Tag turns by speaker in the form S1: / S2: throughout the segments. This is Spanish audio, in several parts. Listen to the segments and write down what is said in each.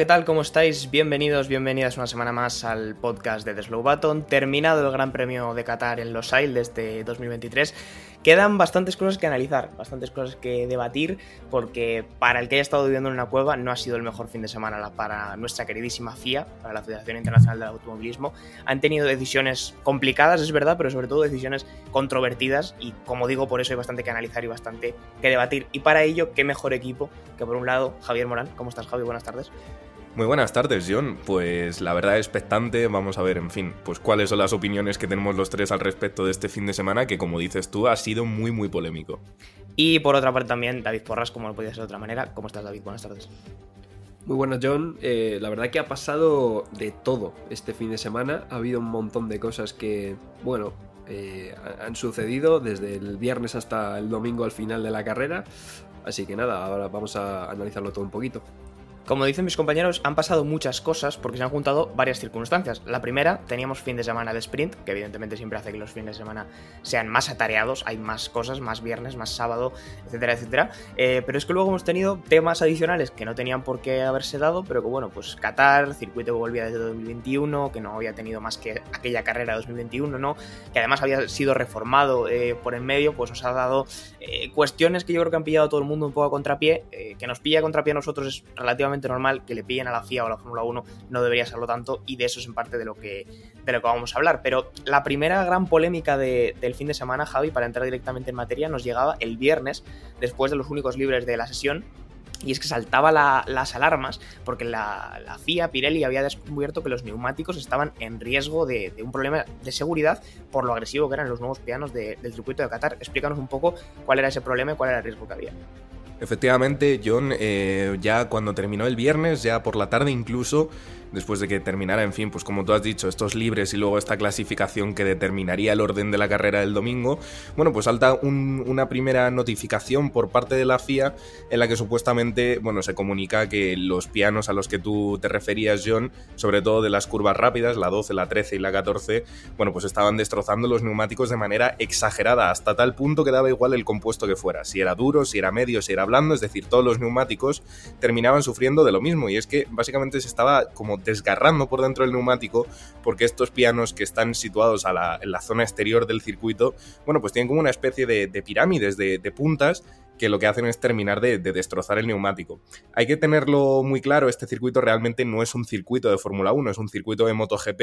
S1: ¿Qué tal? ¿Cómo estáis? Bienvenidos, bienvenidas una semana más al podcast de The Slow Button. Terminado el Gran Premio de Qatar en Los Ailes de este 2023, quedan bastantes cosas que analizar, bastantes cosas que debatir, porque para el que haya estado viviendo en una cueva no ha sido el mejor fin de semana para nuestra queridísima FIA, para la Federación Internacional del Automovilismo. Han tenido decisiones complicadas, es verdad, pero sobre todo decisiones controvertidas y como digo, por eso hay bastante que analizar y bastante que debatir. Y para ello, qué mejor equipo que por un lado Javier Morán. ¿Cómo estás, Javi? Buenas tardes.
S2: Muy buenas tardes, John. Pues la verdad expectante, vamos a ver, en fin, pues cuáles son las opiniones que tenemos los tres al respecto de este fin de semana, que como dices tú, ha sido muy, muy polémico.
S1: Y por otra parte también, David Porras, como no podía ser de otra manera. ¿Cómo estás, David? Buenas tardes.
S3: Muy buenas, John. Eh, la verdad que ha pasado de todo este fin de semana. Ha habido un montón de cosas que, bueno, eh, han sucedido desde el viernes hasta el domingo al final de la carrera. Así que nada, ahora vamos a analizarlo todo un poquito.
S1: Como dicen mis compañeros, han pasado muchas cosas porque se han juntado varias circunstancias. La primera, teníamos fin de semana de sprint, que evidentemente siempre hace que los fines de semana sean más atareados, hay más cosas, más viernes, más sábado, etcétera, etcétera. Eh, pero es que luego hemos tenido temas adicionales que no tenían por qué haberse dado, pero que bueno, pues Qatar, circuito que volvía desde 2021, que no había tenido más que aquella carrera de 2021, ¿no? Que además había sido reformado eh, por en medio, pues nos ha dado eh, cuestiones que yo creo que han pillado a todo el mundo un poco a contrapié, que nos pilla a contrapié a nosotros es relativamente normal que le pillen a la FIA o a la Fórmula 1 no debería serlo tanto y de eso es en parte de lo que, de lo que vamos a hablar. Pero la primera gran polémica del fin de semana, Javi, para entrar directamente en materia, nos llegaba el viernes, después de los únicos libres de la sesión, y es que saltaba las alarmas porque la, FIA, Pirelli, había descubierto que los neumáticos estaban en riesgo de, un problema de seguridad por lo agresivo que eran los nuevos pianos del circuito de Qatar. Explícanos un poco cuál era ese problema y cuál era el riesgo que había.
S2: Efectivamente, John, eh, ya cuando terminó el viernes, ya por la tarde incluso, después de que terminara, en fin, pues como tú has dicho, estos libres y luego esta clasificación que determinaría el orden de la carrera del domingo, bueno, pues salta una primera notificación por parte de la FIA en la que supuestamente, bueno, se comunica que los pianos a los que tú te referías, John, sobre todo de las curvas rápidas, la 12, la 13 y la 14, bueno, pues estaban destrozando los neumáticos de manera exagerada, hasta tal punto que daba igual el compuesto que fuera, si era duro, si era medio, si era blando, es decir, todos los neumáticos terminaban sufriendo de lo mismo, y es que básicamente se estaba como desgarrando por dentro del neumático porque estos pianos que están situados en la zona exterior del circuito, bueno, pues tienen como una especie de, pirámides de, puntas que lo que hacen es terminar de, destrozar el neumático. Hay que tenerlo muy claro, este circuito realmente no es un circuito de Fórmula 1, es un circuito de MotoGP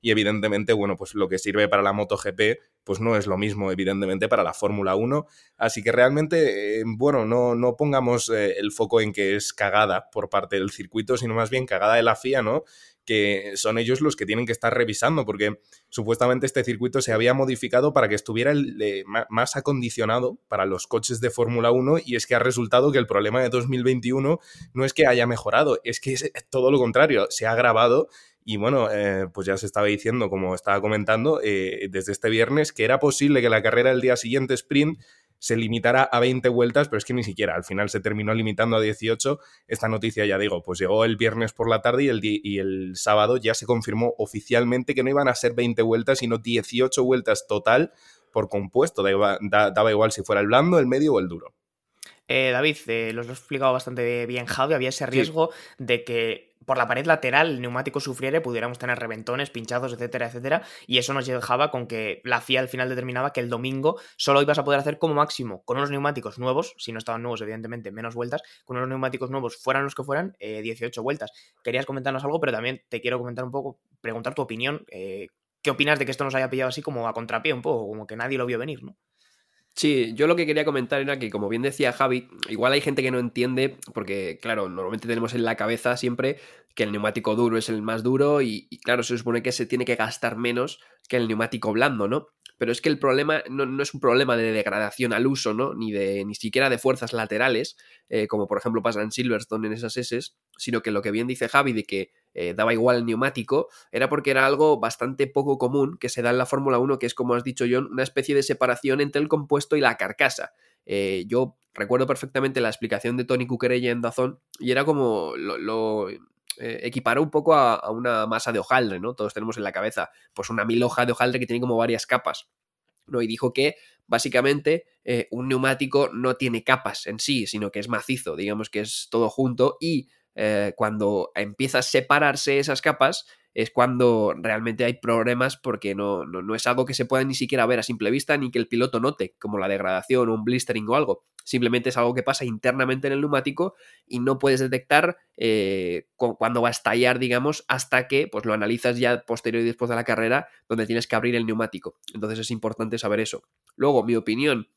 S2: y evidentemente, bueno, pues lo que sirve para la MotoGP pues no es lo mismo evidentemente para la Fórmula 1, así que realmente, eh, bueno, no, no pongamos eh, el foco en que es cagada por parte del circuito, sino más bien cagada de la FIA, ¿no? Que son ellos los que tienen que estar revisando, porque supuestamente este circuito se había modificado para que estuviera más acondicionado para los coches de Fórmula 1 y es que ha resultado que el problema de 2021 no es que haya mejorado, es que es todo lo contrario, se ha agravado y bueno, eh, pues ya se estaba diciendo, como estaba comentando, eh, desde este viernes, que era posible que la carrera del día siguiente sprint se limitara a 20 vueltas, pero es que ni siquiera, al final se terminó limitando a 18. Esta noticia, ya digo, pues llegó el viernes por la tarde y el, y el sábado ya se confirmó oficialmente que no iban a ser 20 vueltas, sino 18 vueltas total por compuesto. daba igual si fuera el blando, el medio o el duro.
S1: Eh, David, eh, los lo he explicado bastante bien Javi, había ese riesgo de que por la pared lateral el neumático sufriera pudiéramos tener reventones, pinchazos, etcétera, etcétera, y eso nos dejaba con que la FIA al final determinaba que el domingo solo ibas a poder hacer como máximo con unos neumáticos nuevos, si no estaban nuevos, evidentemente, menos vueltas, con unos neumáticos nuevos, fueran los que fueran, 18 eh, vueltas. Querías comentarnos algo, pero también te quiero comentar un poco, preguntar tu opinión, ¿qué opinas de que esto nos haya pillado así como a contrapié un poco, como que nadie lo vio venir, ¿no?
S3: Sí, yo lo que quería comentar era que, como bien decía Javi, igual hay gente que no entiende, porque, claro, normalmente tenemos en la cabeza siempre que el neumático duro es el más duro y, claro, se supone que se tiene que gastar menos que el neumático blando, ¿no? Pero es que el problema no, es un problema de degradación al uso, ¿no? Ni, de, ni siquiera de fuerzas laterales, eh, como por ejemplo pasa en Silverstone en esas S, sino que lo que bien dice Javi de que eh, daba igual el neumático, era porque era algo bastante poco común que se da en la Fórmula 1, que es, como has dicho John, una especie de separación entre el compuesto y la carcasa. Eh, yo recuerdo perfectamente la explicación de Tony Cuquerella en Dazón y era como lo, eh, equiparó un poco a, una masa de hojaldre, ¿no? Todos tenemos en la cabeza pues una mil hoja de hojaldre que tiene como varias capas. ¿no? Y dijo que básicamente un neumático no tiene capas en sí, sino que es macizo, digamos que es todo junto y eh, cuando empieza a separarse esas capas, es cuando realmente hay problemas porque no, no, es algo que se pueda ni siquiera ver a simple vista ni que el piloto note, como la degradación o un blistering o algo. Simplemente es algo que pasa internamente en el neumático y no puedes detectar eh, cuando va a estallar, digamos, hasta que pues, lo analizas ya posterior y después de la carrera, donde tienes que abrir el neumático. Entonces es importante saber eso. Luego, mi opinión.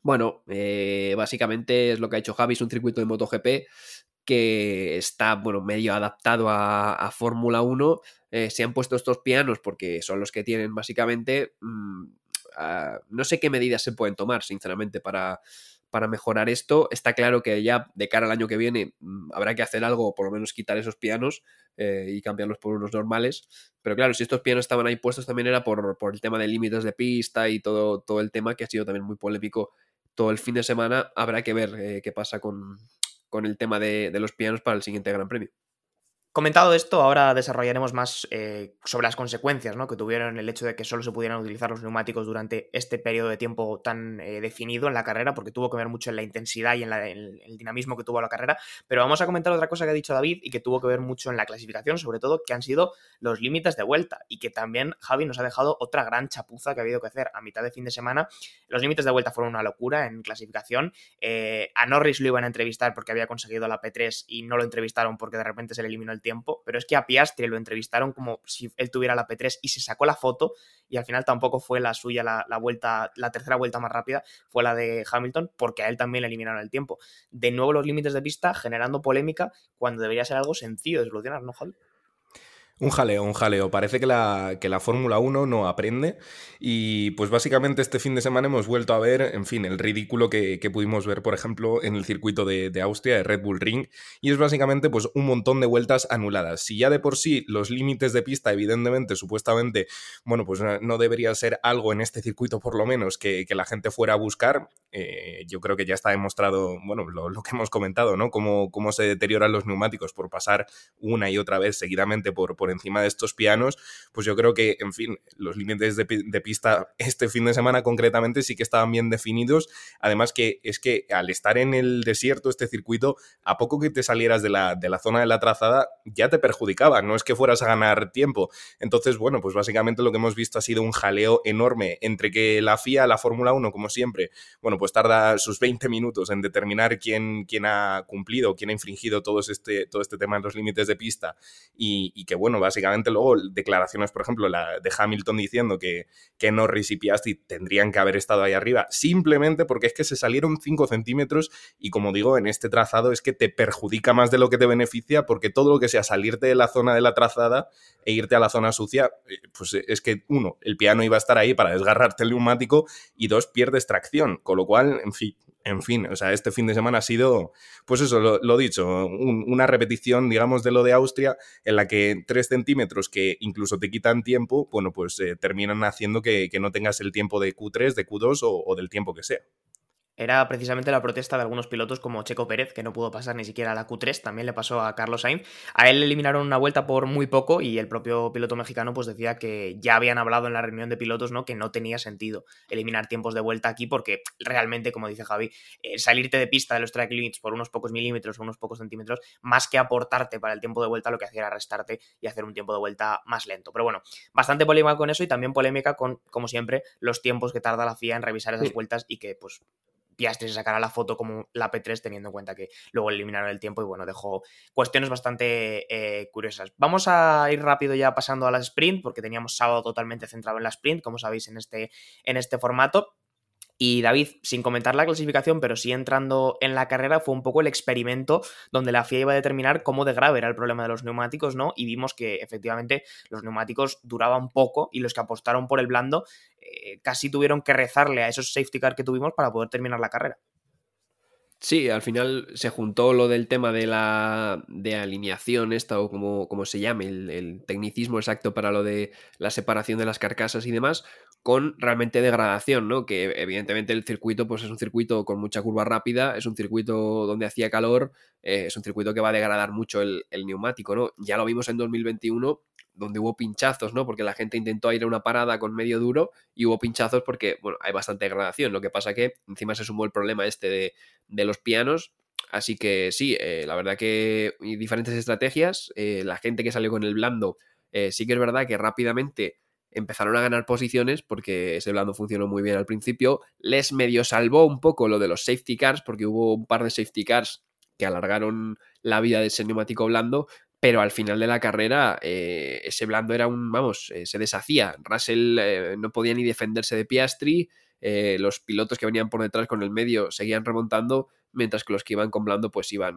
S3: Bueno, eh, básicamente es lo que ha hecho Javi, es un circuito de MotoGP que está, bueno, medio adaptado a, Fórmula 1. Eh, se han puesto estos pianos porque son los que tienen básicamente... Mm, no sé qué medidas se pueden tomar, sinceramente, para, para mejorar esto. Está claro que ya de cara al año que viene mm, habrá que hacer algo, por lo menos quitar esos pianos eh, y cambiarlos por unos normales. Pero claro, si estos pianos estaban ahí puestos también era por, por el tema de límites de pista y todo, todo el tema que ha sido también muy polémico todo el fin de semana. Habrá que ver eh, qué pasa con, con el tema de, de los pianos para el siguiente Gran Premio.
S1: Comentado esto, ahora desarrollaremos más eh, sobre las consecuencias ¿no? que tuvieron el hecho de que solo se pudieran utilizar los neumáticos durante este periodo de tiempo tan eh, definido en la carrera, porque tuvo que ver mucho en la intensidad y en, el dinamismo que tuvo la carrera. Pero vamos a comentar otra cosa que ha dicho David y que tuvo que ver mucho en la clasificación, sobre todo, que han sido los límites de vuelta y que también Javi nos ha dejado otra gran chapuza que ha habido que hacer a mitad de fin de semana. Los límites de vuelta fueron una locura en clasificación. Eh, a Norris lo iban a entrevistar porque había conseguido la P3 y no lo entrevistaron porque de repente se le eliminó el tiempo, pero es que a Piastri lo entrevistaron como si él tuviera la P3 y se sacó la foto y al final tampoco fue la suya la, vuelta, la tercera vuelta más rápida, fue la de Hamilton porque a él también le eliminaron el tiempo. De nuevo los límites de pista generando polémica cuando debería ser algo sencillo de solucionar, ¿no, Javi?
S2: Un jaleo, un jaleo. Parece que la, que la Fórmula 1 no aprende y pues básicamente este fin de semana hemos vuelto a ver, en fin, el ridículo que, pudimos ver, por ejemplo, en el circuito de, Austria, de Red Bull Ring, y es básicamente pues un montón de vueltas anuladas. Si ya de por sí los límites de pista, evidentemente, supuestamente, bueno, pues no debería ser algo en este circuito por lo menos que, la gente fuera a buscar, eh, yo creo que ya está demostrado, bueno, lo, que hemos comentado, ¿no? Cómo, cómo se deterioran los neumáticos por pasar una y otra vez seguidamente por, por encima de estos pianos, pues yo creo que, en fin, los límites de, pista este fin de semana concretamente sí que estaban bien definidos. Además que es que al estar en el desierto, este circuito, a poco que te salieras de la, de la zona de la trazada, ya te perjudicaba, no es que fueras a ganar tiempo. Entonces, bueno, pues básicamente lo que hemos visto ha sido un jaleo enorme entre que la FIA, la Fórmula 1, como siempre, bueno, pues tarda sus 20 minutos en determinar quién, quién ha cumplido, quién ha infringido todo este, todo este tema en los límites de pista y que, bueno, básicamente luego declaraciones, por ejemplo, la de Hamilton diciendo que, que Norris y tendrían que haber estado ahí arriba, simplemente porque es que se salieron 5 centímetros y como digo, en este trazado es que te perjudica más de lo que te beneficia porque todo lo que sea salirte de la zona de la trazada e irte a la zona sucia, eh, pues es que uno, el piano iba a estar ahí para desgarrarte el neumático y dos, pierdes tracción, con lo cual, en fin, en fin, o sea, este fin de semana ha sido, pues eso, lo, dicho, una repetición, digamos, de lo de Austria, en la que tres centímetros que incluso te quitan tiempo, bueno, pues eh, terminan haciendo que, no tengas el tiempo de Q3, de Q2 o del tiempo que sea
S1: era precisamente la protesta de algunos pilotos como Checo Pérez, que no pudo pasar ni siquiera a la Q3, también le pasó a Carlos Sainz. A él le eliminaron una vuelta por muy poco y el propio piloto mexicano pues decía que ya habían hablado en la reunión de pilotos, ¿no? Que no tenía sentido eliminar tiempos de vuelta aquí porque realmente, como dice Javi, eh, salirte de pista de los track limits por unos pocos milímetros o unos pocos centímetros, más que aportarte para el tiempo de vuelta, lo que hacía era restarte y hacer un tiempo de vuelta más lento. Pero bueno, bastante polémica con eso y también polémica con, como siempre, los tiempos que tarda la FIA en revisar esas vueltas y que pues Piastri se sacará la foto como la P3 teniendo en cuenta que luego eliminaron el tiempo y bueno, dejó cuestiones bastante eh, curiosas. Vamos a ir rápido ya pasando a la sprint porque teníamos sábado totalmente centrado en la sprint, como sabéis en este, en este formato. Y David, sin comentar la clasificación, pero sí entrando en la carrera, fue un poco el experimento donde la FIA iba a determinar cómo de grave era el problema de los neumáticos, ¿no? Y vimos que efectivamente los neumáticos duraban poco y los que apostaron por el blando eh, casi tuvieron que rezarle a esos safety car que tuvimos para poder terminar la carrera.
S3: Sí, al final se juntó lo del tema de la de alineación, esta o como, como se llame, el, tecnicismo exacto para lo de la separación de las carcasas y demás, con realmente degradación, ¿no? Que evidentemente el circuito, pues es un circuito con mucha curva rápida, es un circuito donde hacía calor, eh, es un circuito que va a degradar mucho el, el neumático, ¿no? Ya lo vimos en 2021 donde hubo pinchazos, ¿no? Porque la gente intentó ir a una parada con medio duro y hubo pinchazos porque, bueno, hay bastante degradación. Lo que pasa que encima se sumó el problema este de, los pianos. Así que sí, eh, la verdad que hay diferentes estrategias. Eh, la gente que salió con el blando, eh, sí que es verdad que rápidamente empezaron a ganar posiciones porque ese blando funcionó muy bien al principio. Les medio salvó un poco lo de los safety cars porque hubo un par de safety cars que alargaron la vida de ese neumático blando, pero al final de la carrera eh, ese blando era un, vamos, eh, se deshacía. Russell eh, no podía ni defenderse de Piastri, los pilotos que venían por detrás con el medio seguían remontando, mientras que los que iban con blando pues iban,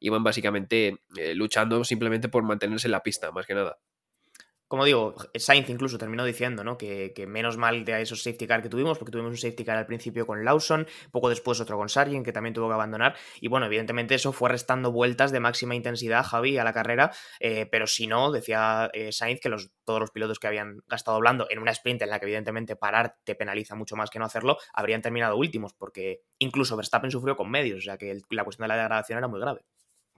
S3: iban básicamente luchando simplemente por mantenerse en la pista, más que nada
S1: como digo, Sainz incluso terminó diciendo ¿no? que, menos mal de esos safety car que tuvimos, porque tuvimos un safety car al principio con Lawson, poco después otro con Sargent, que también tuvo que abandonar. Y bueno, evidentemente eso fue restando vueltas de máxima intensidad, Javi, a la carrera. Eh, pero si no, decía eh, Sainz que todos los pilotos que habían gastado hablando en una sprint en la que evidentemente parar te penaliza mucho más que no hacerlo, habrían terminado últimos, porque incluso Verstappen sufrió con medios, o sea que la cuestión de la degradación era muy grave.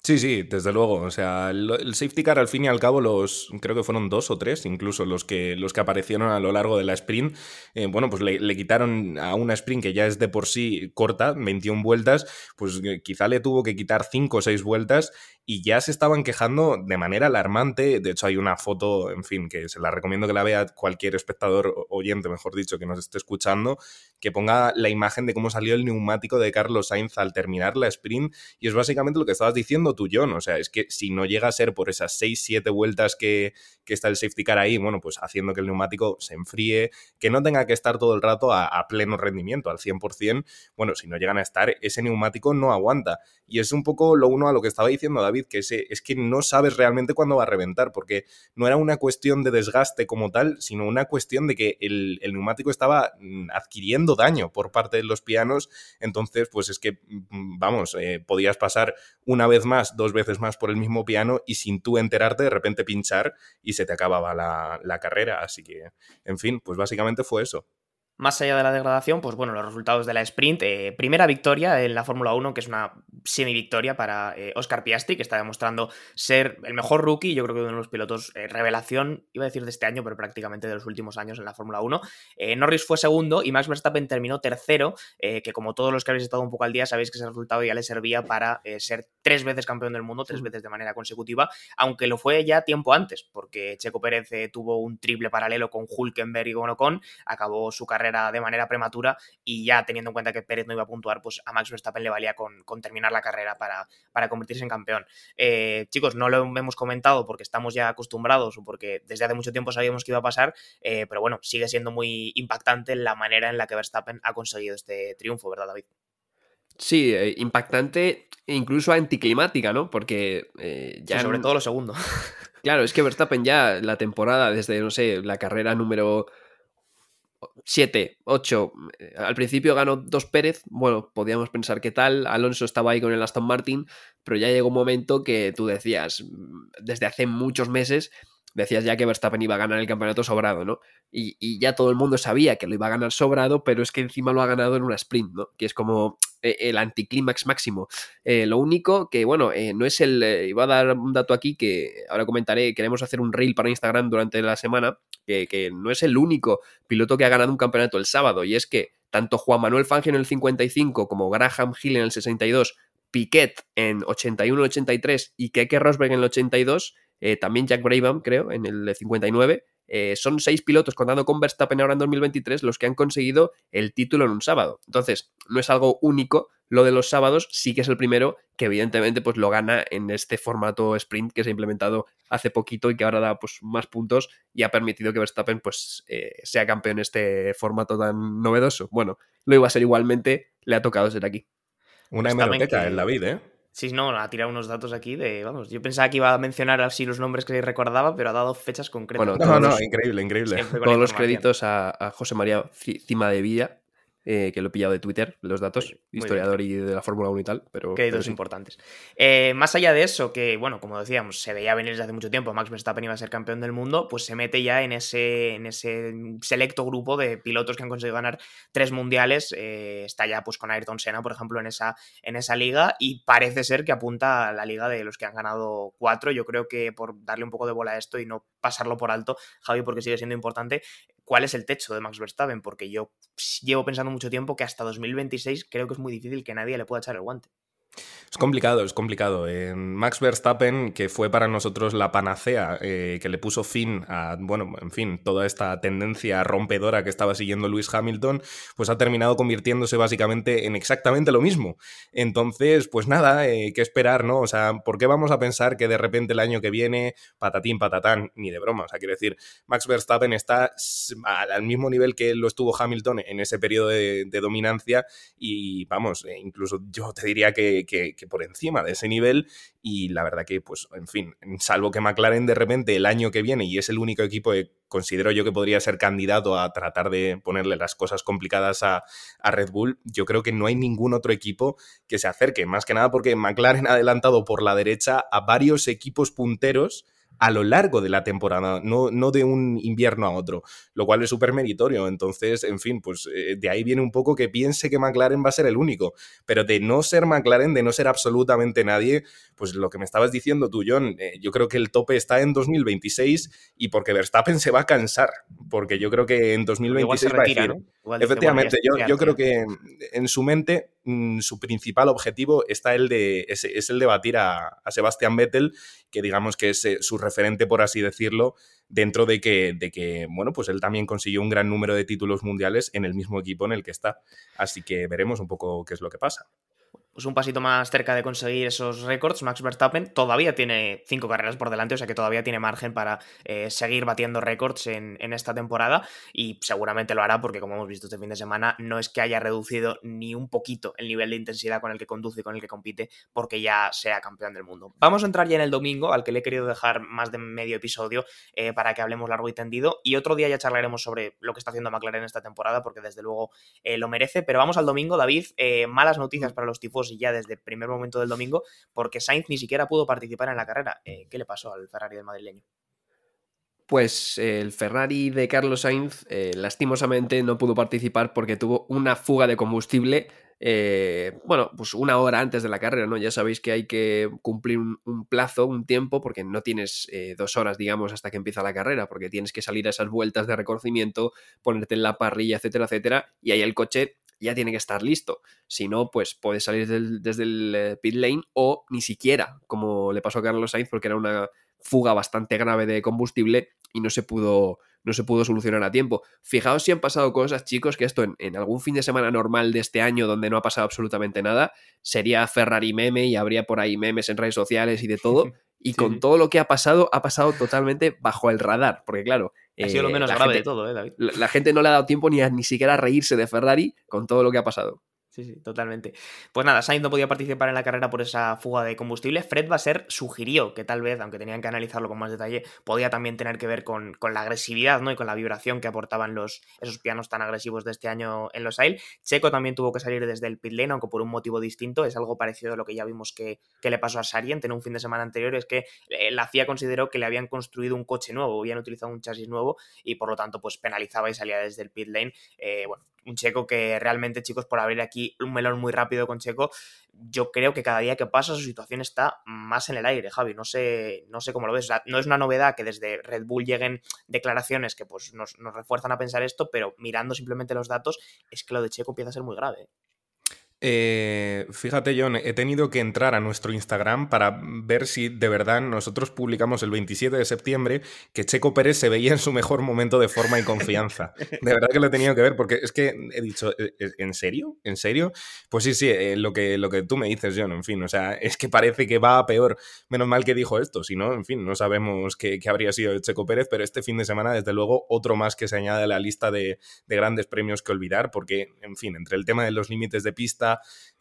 S2: Sí, sí, desde luego. O sea, el, safety car al fin y al cabo, los creo que fueron dos o tres, incluso los que, los que aparecieron a lo largo de la sprint. Eh, bueno, pues le, quitaron a una sprint que ya es de por sí corta, 21 vueltas, pues eh, quizá le tuvo que quitar 5 o 6 vueltas y ya se estaban quejando de manera alarmante. De hecho, hay una foto, en fin, que se la recomiendo que la vea cualquier espectador oyente, mejor dicho, que nos esté escuchando, que ponga la imagen de cómo salió el neumático de Carlos Sainz al terminar la sprint. Y es básicamente lo que estabas diciendo tú, John. O sea, es que si no llega a ser por esas 6-7 vueltas que, que, está el safety car ahí, bueno, pues haciendo que el neumático se enfríe, que no tenga que estar todo el rato a, pleno rendimiento, al 100%, bueno, si no llegan a estar, ese neumático no aguanta. Y es un poco lo uno a lo que estaba diciendo David, que es que no sabes realmente cuándo va a reventar, porque no era una cuestión de desgaste como tal, sino una cuestión de que el, neumático estaba mm, adquiriendo daño por parte de los pianos, entonces pues es que, mm, vamos, eh, podías pasar una vez más, dos veces más por el mismo piano y sin tú enterarte de repente pinchar y se te acababa la, la carrera, así que, en fin, pues básicamente fue eso.
S1: Más allá de la degradación, pues bueno, los resultados de la sprint. Eh, primera victoria en la Fórmula 1, que es una semi-victoria para eh, Oscar Piastri, que está demostrando ser el mejor rookie, yo creo que uno de los pilotos eh, revelación, iba a decir de este año, pero prácticamente de los últimos años en la Fórmula 1. Norris fue segundo y Max Verstappen terminó tercero, que como todos los que habéis estado un poco al día, sabéis que ese resultado ya le servía para ser tres veces campeón del mundo, tres veces de manera consecutiva, aunque lo fue ya tiempo antes, porque Checo Pérez tuvo un triple paralelo con Hulkenberg y con Ocon, acabó su carrera de manera prematura y ya teniendo en cuenta que Pérez no iba a puntuar, pues a Max Verstappen le valía con, terminar la carrera para, para convertirse en campeón. Eh, chicos, no lo hemos comentado porque estamos ya acostumbrados o porque desde hace mucho tiempo sabíamos que iba a pasar, eh, pero bueno, sigue siendo muy impactante la manera en la que Verstappen ha conseguido este triunfo, ¿verdad, David?
S3: Sí, eh, impactante e incluso anticlimática, ¿no? Porque ya.
S1: sobre todo lo segundo.
S3: Claro, es que Verstappen ya la temporada, desde, no sé, la carrera número 7, 8. Eh, al principio ganó dos Pérez. Bueno, podíamos pensar que tal. Alonso estaba ahí con el Aston Martin, pero ya llegó un momento que tú decías, mm, desde hace muchos meses, decías ya que Verstappen iba a ganar el campeonato sobrado, ¿no? Y, ya todo el mundo sabía que lo iba a ganar sobrado, pero es que encima lo ha ganado en una sprint, ¿no? Que es como eh, el anticlímax máximo. Eh, lo único que, bueno, no es el. iba a dar un dato aquí que ahora comentaré. Queremos hacer un reel para Instagram durante la semana que, no es el único piloto que ha ganado un campeonato el sábado, y es que tanto Juan Manuel Fangio en el 55 como Graham Hill en el 62, Piquet en 81-83 y Keke Rosberg en el 82, eh, también Jack Brabham, creo, en el 59, eh, son seis pilotos contando con Verstappen ahora en 2023 los que han conseguido el título en un sábado. Entonces, no es algo único. Lo de los sábados sí que es el primero que evidentemente pues lo gana en este formato sprint que se ha implementado hace poquito y que ahora da pues más puntos y ha permitido que Verstappen pues eh, sea campeón en este formato tan novedoso. Bueno, lo iba a ser igualmente, le ha tocado ser aquí.
S2: Una hemeroteca en la vida, ¿eh?
S1: Sí, no, ha tirado unos datos aquí de, vamos, yo pensaba que iba a mencionar así los nombres que recordaba, pero ha dado fechas concretas.
S2: Bueno, no, no, increíble, increíble.
S3: Todos los créditos a, José María Cima de Villa, eh, que lo he pillado de Twitter, los datos, historiador y de la Fórmula 1 y tal, pero...
S1: Que hay dos importantes. Eh, más allá de eso, que bueno, como decíamos, se veía venir desde hace mucho tiempo, Max Verstappen iba a ser campeón del mundo, pues se mete ya en ese, en ese selecto grupo de pilotos que han conseguido ganar tres mundiales, eh, está ya pues con Ayrton Senna, por ejemplo, en esa, en esa liga, y parece ser que apunta a la liga de los que han ganado cuatro, yo creo que por darle un poco de bola a esto y no pasarlo por alto, Javi, porque sigue siendo importante, cuál es el techo de Max Verstappen, porque yo llevo pensando mucho tiempo que hasta 2026 creo que es muy difícil que nadie le pueda echar el guante.
S2: Es complicado, es complicado. Max Verstappen, que fue para nosotros la panacea, eh, que le puso fin a, bueno, en fin, toda esta tendencia rompedora que estaba siguiendo Lewis Hamilton, pues ha terminado convirtiéndose básicamente en exactamente lo mismo. Entonces, pues nada, eh, qué esperar, ¿no? O sea, ¿por qué vamos a pensar que de repente el año que viene, patatín, patatán, ni de broma? O sea, quiero decir, Max Verstappen está al mismo nivel que lo estuvo Hamilton en ese periodo de, de dominancia y, vamos, eh, incluso yo te diría que que, por encima de ese nivel y la verdad que, pues, en fin, salvo que McLaren de repente el año que viene y es el único equipo que considero yo que podría ser candidato a tratar de ponerle las cosas complicadas a, a Red Bull, yo creo que no hay ningún otro equipo que se acerque, más que nada porque McLaren ha adelantado por la derecha a varios equipos punteros a lo largo de la temporada, no, no de un invierno a otro, lo cual es súper meritorio. Entonces, en fin, pues eh, de ahí viene un poco que piense que McLaren va a ser el único, pero de no ser McLaren, de no ser absolutamente nadie, pues lo que me estabas diciendo tú, John, eh, yo creo que el tope está en 2026 y porque Verstappen se va a cansar, porque yo creo que en 2026 va a decir, efectivamente, yo, yo creo que en su mente mm, su principal objetivo está el de, es, el de batir a, a Sebastian Vettel, que digamos que es eh, su referente, por así decirlo, dentro de que, de que, bueno, pues él también consiguió un gran número de títulos mundiales en el mismo equipo en el que está. Así que veremos un poco qué es lo que pasa
S1: pues un pasito más cerca de conseguir esos récords, Max Verstappen todavía tiene cinco carreras por delante, o sea que todavía tiene margen para eh, seguir batiendo récords en, esta temporada y seguramente lo hará porque como hemos visto este fin de semana no es que haya reducido ni un poquito el nivel de intensidad con el que conduce y con el que compite porque ya sea campeón del mundo. Vamos a entrar ya en el domingo, al que le he querido dejar más de medio episodio eh, para que hablemos largo y tendido y otro día ya charlaremos sobre lo que está haciendo McLaren esta temporada porque desde luego eh, lo merece, pero vamos al domingo, David, malas noticias para los tifos y ya desde el primer momento del domingo, porque Sainz ni siquiera pudo participar en la carrera. Eh, ¿Qué le pasó al Ferrari del madrileño?
S3: Pues el Ferrari de Carlos Sainz eh, lastimosamente no pudo participar porque tuvo una fuga de combustible, eh, bueno, pues una hora antes de la carrera, ¿no? Ya sabéis que hay que cumplir un, plazo, un tiempo, porque no tienes dos horas, digamos, hasta que empieza la carrera, porque tienes que salir a esas vueltas de reconocimiento, ponerte en la parrilla, etcétera, etcétera, y ahí el coche ya tiene que estar listo. Si no, pues puede salir desde el eh, pit lane o ni siquiera, como le pasó a Carlos Sainz, porque era una fuga bastante grave de combustible y no se pudo, no se pudo solucionar a tiempo. Fijaos si han pasado cosas, chicos, que esto en, algún fin de semana normal de este año donde no ha pasado absolutamente nada, sería Ferrari meme y habría por ahí memes en redes sociales y de todo. Y con todo lo que ha pasado, ha pasado totalmente bajo el radar, porque claro,
S1: ha sido lo eh, menos grave de todo, ¿eh, David?
S3: La, gente no le ha dado tiempo ni a ni siquiera a reírse de Ferrari con todo lo que ha pasado.
S1: Sí, sí, totalmente. Pues nada, Sainz no podía participar en la carrera por esa fuga de combustible. Fred Basser sugirió que tal vez, aunque tenían que analizarlo con más detalle, podía también tener que ver con, con, la agresividad ¿no? y con la vibración que aportaban los, esos pianos tan agresivos de este año en los AIL. Checo también tuvo que salir desde el pit lane, aunque por un motivo distinto. Es algo parecido a lo que ya vimos que, que le pasó a Sarient en un fin de semana anterior. Es que eh, la FIA consideró que le habían construido un coche nuevo, habían utilizado un chasis nuevo y por lo tanto pues penalizaba y salía desde el pit lane. Eh, bueno, un Checo que realmente, chicos, por abrir aquí un melón muy rápido con Checo, yo creo que cada día que pasa su situación está más en el aire, Javi. No sé, no sé cómo lo ves. no es una novedad que desde Red Bull lleguen declaraciones que pues, nos, nos, refuerzan a pensar esto, pero mirando simplemente los datos, es que lo de Checo empieza a ser muy grave.
S2: Eh, fíjate, John, he tenido que entrar a nuestro Instagram para ver si de verdad nosotros publicamos el 27 de septiembre que Checo Pérez se veía en su mejor momento de forma y confianza. De verdad que lo he tenido que ver, porque es que he dicho, eh, eh, ¿en serio? ¿En serio? Pues sí, sí, lo, que, lo que tú me dices, John, en fin, o sea, es que parece que va a peor. Menos mal que dijo esto, si no, en fin, no sabemos qué, habría sido Checo Pérez, pero este fin de semana, desde luego, otro más que se añade a la lista de, de grandes premios que olvidar, porque, en fin, entre el tema de los límites de pista,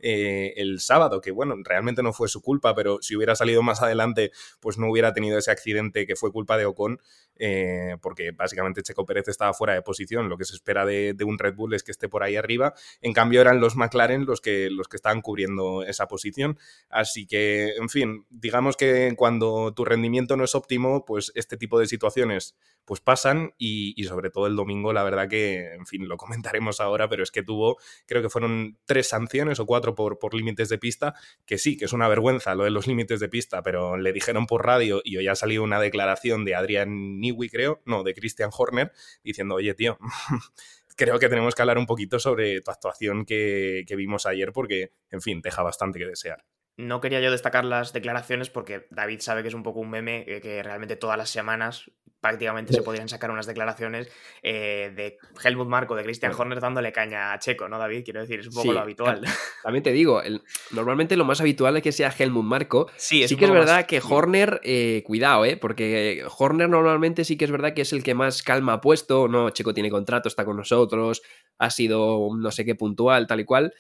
S2: eh, el sábado, que bueno, realmente no fue su culpa, pero si hubiera salido más adelante, pues no hubiera tenido ese accidente que fue culpa de Ocon, eh, porque básicamente Checo Pérez estaba fuera de posición. Lo que se espera de, un Red Bull es que esté por ahí arriba. En cambio, eran los McLaren los que, los que estaban cubriendo esa posición. Así que, en fin, digamos que cuando tu rendimiento no es óptimo, pues este tipo de situaciones pues pasan y, y sobre todo el domingo, la verdad que, en fin, lo comentaremos ahora, pero es que tuvo, creo que fueron tres sanciones o cuatro por, por límites de pista, que sí, que es una vergüenza lo de los límites de pista, pero le dijeron por radio y hoy ha salido una declaración de Adrián Newey, creo, no, de Christian Horner, diciendo, oye, tío, creo que tenemos que hablar un poquito sobre tu actuación que, que vimos ayer, porque, en fin, deja bastante que desear.
S1: No quería yo destacar las declaraciones porque David sabe que es un poco un meme eh, que realmente todas las semanas prácticamente se podrían sacar unas declaraciones eh, de Helmut Marco, de Christian Horner dándole caña a Checo, ¿no, David? Quiero decir, es un poco lo habitual.
S3: También te digo, normalmente lo más habitual es que sea Helmut Marco. Sí, sí que es verdad que Horner, eh, cuidado, ¿eh? Porque Horner normalmente sí que es verdad que es el que más calma ha puesto, ¿no? Checo tiene contrato, está con nosotros, ha sido no sé qué puntual, tal y cual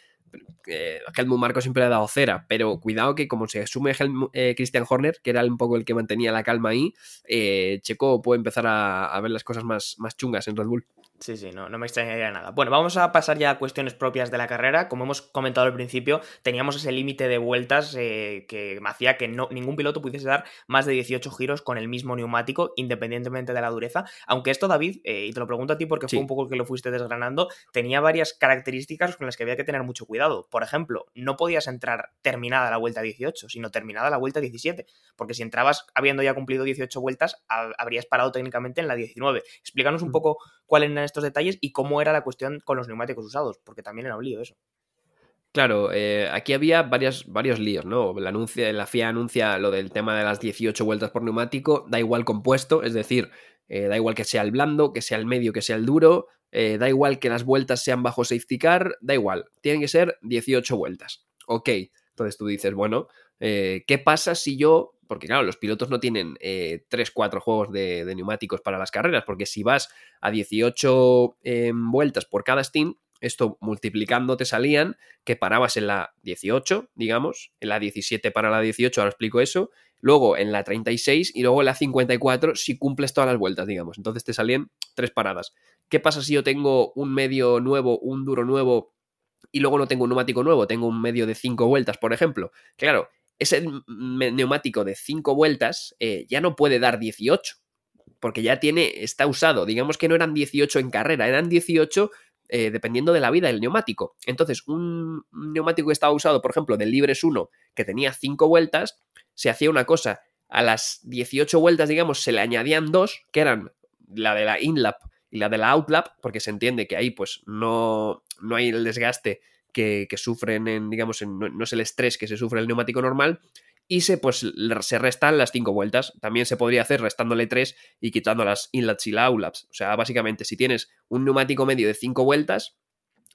S3: eh, Helmut Marco siempre le ha dado cera, pero cuidado que como se asume eh, Christian Horner, que era un poco el que mantenía la calma ahí, eh, Checo puede empezar a, a, ver las cosas más, más chungas en Red Bull.
S1: Sí, sí, no, no me extrañaría nada. Bueno, vamos a pasar ya a cuestiones propias de la carrera. Como hemos comentado al principio, teníamos ese límite de vueltas eh, que hacía que no, ningún piloto pudiese dar más de 18 giros con el mismo neumático, independientemente de la dureza. Aunque esto, David, eh, y te lo pregunto a ti porque fue un poco que lo fuiste desgranando, tenía varias características con las que había que tener mucho cuidado. Por ejemplo, no podías entrar terminada la vuelta 18, sino terminada la vuelta 17, porque si entrabas habiendo ya cumplido 18 vueltas, habrías parado técnicamente en la 19. Explícanos un poco cuáles eran estos detalles y cómo era la cuestión con los neumáticos usados, porque también era un lío eso.
S3: Claro, eh, aquí había varios líos, ¿no? La, anuncia, la FIA anuncia lo del tema de las 18 vueltas por neumático, da igual compuesto, es decir, eh, da igual que sea el blando, que sea el medio, que sea el duro, eh, da igual que las vueltas sean bajo safety car, da igual, tienen que ser 18 vueltas. Ok, entonces tú dices, bueno, ¿qué pasa si yo porque claro, los pilotos no tienen eh, 3, 4 juegos de, neumáticos para las carreras, porque si vas a 18 em, vueltas por cada stint, esto multiplicando te salían que parabas en la 18, digamos, en la 17 para la 18, ahora explico eso, luego en la 36 y luego en la 54 si cumples todas las vueltas, digamos. Entonces te salían tres paradas. ¿Qué pasa si yo tengo un medio nuevo, un duro nuevo y luego no tengo un neumático nuevo, tengo un medio de 5 vueltas, por ejemplo? Claro, ese neumático de 5 vueltas eh, ya no puede dar 18, porque ya tiene, está usado. Digamos que no eran 18 en carrera, eran 18 eh, dependiendo de la vida del neumático. Entonces, un neumático que estaba usado, por ejemplo, del Libres 1, que tenía 5 vueltas, se hacía una cosa. A las 18 vueltas, digamos, se le añadían dos, que eran la de la InLap y la de la OutLap, porque se entiende que ahí pues no, no hay el desgaste que, sufren en, digamos, en, no, es el estrés que se sufre el neumático normal, y se, pues, se restan las cinco vueltas. También se podría hacer restándole tres y quitando las inlets y la outlaps. O sea, básicamente, si tienes un neumático medio de cinco vueltas,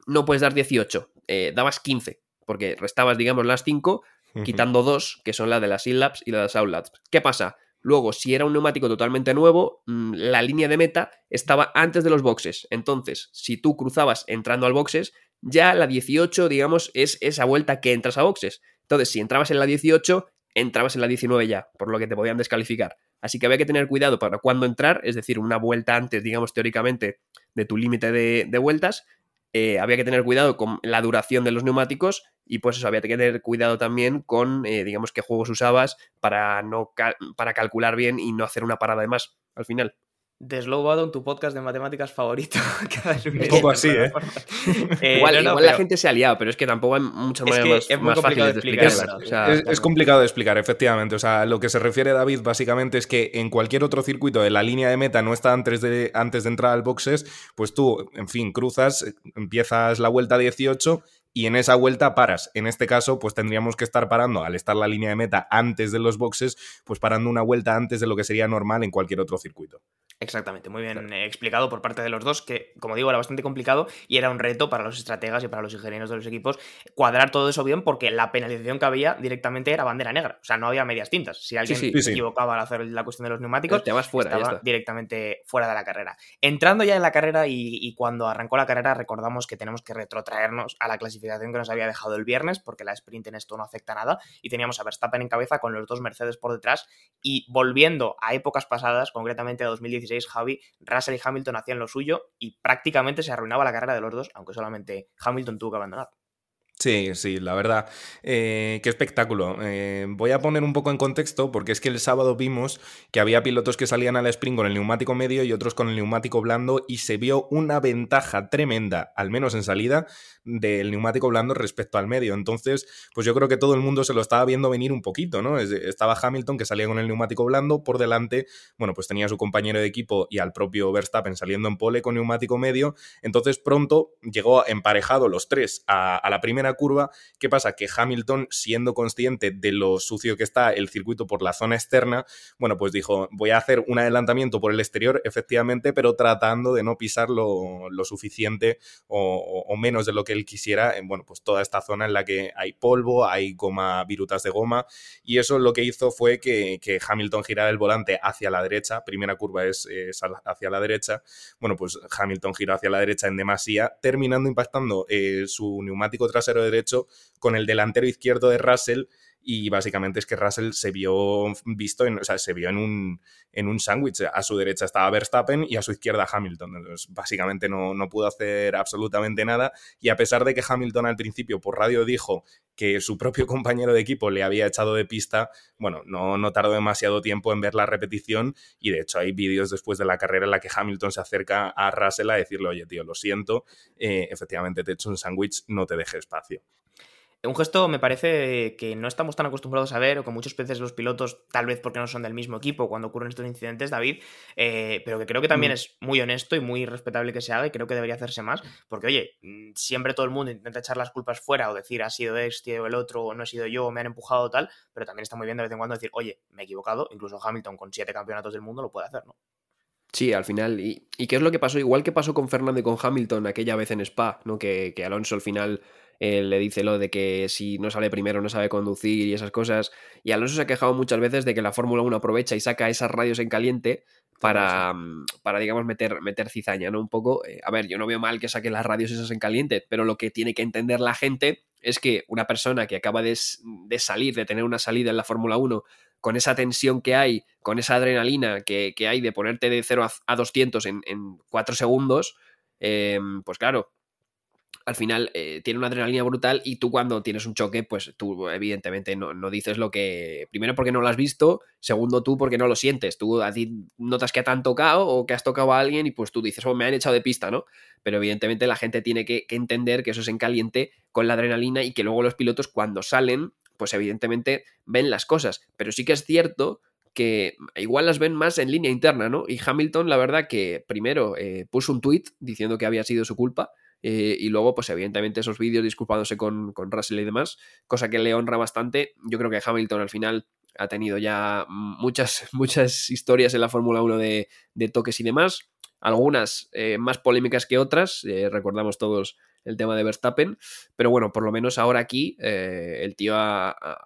S3: no puedes dar 18, eh, dabas 15, porque restabas, digamos, las 5, quitando dos, que son la de las inlaps y las outlaps. ¿Qué pasa? Luego, si era un neumático totalmente nuevo, mm, la línea de meta estaba antes de los boxes. Entonces, si tú cruzabas entrando al boxes, ya la 18, digamos, es esa vuelta que entras a boxes. Entonces, si entrabas en la 18, entrabas en la 19 ya, por lo que te podían descalificar. Así que había que tener cuidado para cuándo entrar, es decir, una vuelta antes, digamos, teóricamente, de tu límite de, vueltas. Eh, había que tener cuidado con la duración de los neumáticos y pues eso, había que tener cuidado también con, eh, digamos, qué juegos usabas para, no para calcular bien y no hacer una parada de más al final.
S1: The Slow tu podcast de matemáticas favorito.
S2: Un poco así, ¿eh?
S3: eh igual, la gente se ha liado, pero es que tampoco hay muchas maneras más, fáciles de explicar.
S2: Es, complicado de explicar, efectivamente. O sea, lo que se refiere David básicamente es que en cualquier otro circuito de la línea de meta no está antes de, antes de entrar al boxes, pues tú, en fin, cruzas, empiezas la vuelta 18 y en esa vuelta paras. En este caso, pues tendríamos que estar parando, al estar la línea de meta antes de los boxes, pues parando una vuelta antes de lo que sería normal en cualquier otro circuito.
S1: Exactamente, muy bien explicado por parte de los dos, que como digo era bastante complicado y era un reto para los estrategas y para los ingenieros de los equipos cuadrar todo eso bien porque la penalización que había directamente era bandera negra, o sea, no había medias tintas. Si alguien se equivocaba al hacer la cuestión de los neumáticos,
S3: te vas fuera,
S1: estaba directamente fuera de la carrera. Entrando ya en la carrera y, cuando arrancó la carrera recordamos que tenemos que retrotraernos a la que nos había dejado el viernes porque la sprint en esto no afecta nada y teníamos a Verstappen en cabeza con los dos Mercedes por detrás y volviendo a épocas pasadas, concretamente a 2017 Javi, Russell y Hamilton hacían lo suyo y prácticamente se arruinaba la carrera de los dos, aunque solamente Hamilton tuvo que abandonar.
S2: Sí, sí, la verdad. Eh, qué espectáculo. Eh, voy a poner un poco en contexto porque es que el sábado vimos que había pilotos que salían al sprint con el neumático medio y otros con el neumático blando y se vio una ventaja tremenda, al menos en salida, del neumático blando respecto al medio. Entonces, pues yo creo que todo el mundo se lo estaba viendo venir un poquito, ¿no? Estaba Hamilton que salía con el neumático blando, por delante, bueno, pues tenía a su compañero de equipo y al propio Verstappen saliendo en pole con neumático medio. Entonces pronto llegó emparejado los tres a, la primera curva. ¿Qué pasa? Que Hamilton, siendo consciente de lo sucio que está el circuito por la zona externa, bueno, pues dijo, voy a hacer un adelantamiento por el exterior, efectivamente, pero tratando de no pisar lo, suficiente o menos de lo que él quisiera, en, bueno, pues toda esta zona en la que hay polvo, hay goma, virutas de goma, y eso lo que hizo fue que, Hamilton girara el volante hacia la derecha, primera curva es, hacia la derecha, bueno, pues Hamilton giró hacia la derecha en demasía, terminando impactando eh, su neumático trasero derecho con el delantero izquierdo de Russell, y básicamente es que Russell se vio visto, en, o sea, se vio en un, en un sándwich. A su derecha estaba Verstappen y a su izquierda Hamilton. Entonces, básicamente no, no pudo hacer absolutamente nada. Y a pesar de que Hamilton al principio por radio dijo que su propio compañero de equipo le había echado de pista, bueno, no, no tardó demasiado tiempo en ver la repetición y de hecho hay vídeos después de la carrera en la que Hamilton se acerca a Russell a decirle, oye tío, lo siento, eh, efectivamente te he hecho un sándwich, no te deje espacio.
S1: Un gesto me parece que no estamos tan acostumbrados a ver, o que muchas veces los pilotos, tal vez porque no son del mismo equipo cuando ocurren estos incidentes, David, eh, pero que creo que también mm. es muy honesto y muy respetable que se haga y creo que debería hacerse más, porque oye, mm, siempre todo el mundo intenta echar las culpas fuera o decir ha sido este o el otro, o no he sido yo, o me han empujado tal, pero también está muy bien de vez en cuando decir, oye, me he equivocado, incluso Hamilton con siete campeonatos del mundo lo puede hacer, ¿no?
S3: Sí, al final. ¿Y, qué es lo que pasó? Igual que pasó con Fernando y con Hamilton aquella vez en Spa, ¿no? Que, que Alonso al final eh, le dice lo de que si no sale primero no sabe conducir y esas cosas. Y Alonso se ha quejado muchas veces de que la Fórmula 1 aprovecha y saca esas radios en caliente para, mm, para digamos, meter, meter cizaña, ¿no? Un poco. Eh, a ver, yo no veo mal que saque las radios esas en caliente, pero lo que tiene que entender la gente es que una persona que acaba de, salir, de tener una salida en la Fórmula 1, con esa tensión que hay, con esa adrenalina que, hay de ponerte de 0 a, 200 en, en 4 segundos, eh, pues claro, al final eh, tiene una adrenalina brutal y tú cuando tienes un choque, pues tú evidentemente no, dices lo que... Primero porque no lo has visto, segundo tú porque no lo sientes. Tú a notas que te han tocado o que has tocado a alguien y pues tú dices, oh, me han echado de pista, ¿no? Pero evidentemente la gente tiene que, entender que eso es en caliente con la adrenalina y que luego los pilotos cuando salen, pues evidentemente ven las cosas. Pero sí que es cierto que igual las ven más en línea interna, ¿no? Y Hamilton, la verdad que primero eh, puso un tweet diciendo que había sido su culpa eh, y luego, pues evidentemente esos vídeos disculpándose con, con Russell y demás, cosa que le honra bastante. Yo creo que Hamilton al final ha tenido ya muchas, muchas historias en la Fórmula 1 de, toques y demás, algunas eh, más polémicas que otras, eh, recordamos todos el tema de Verstappen, pero bueno, por lo menos ahora aquí el tío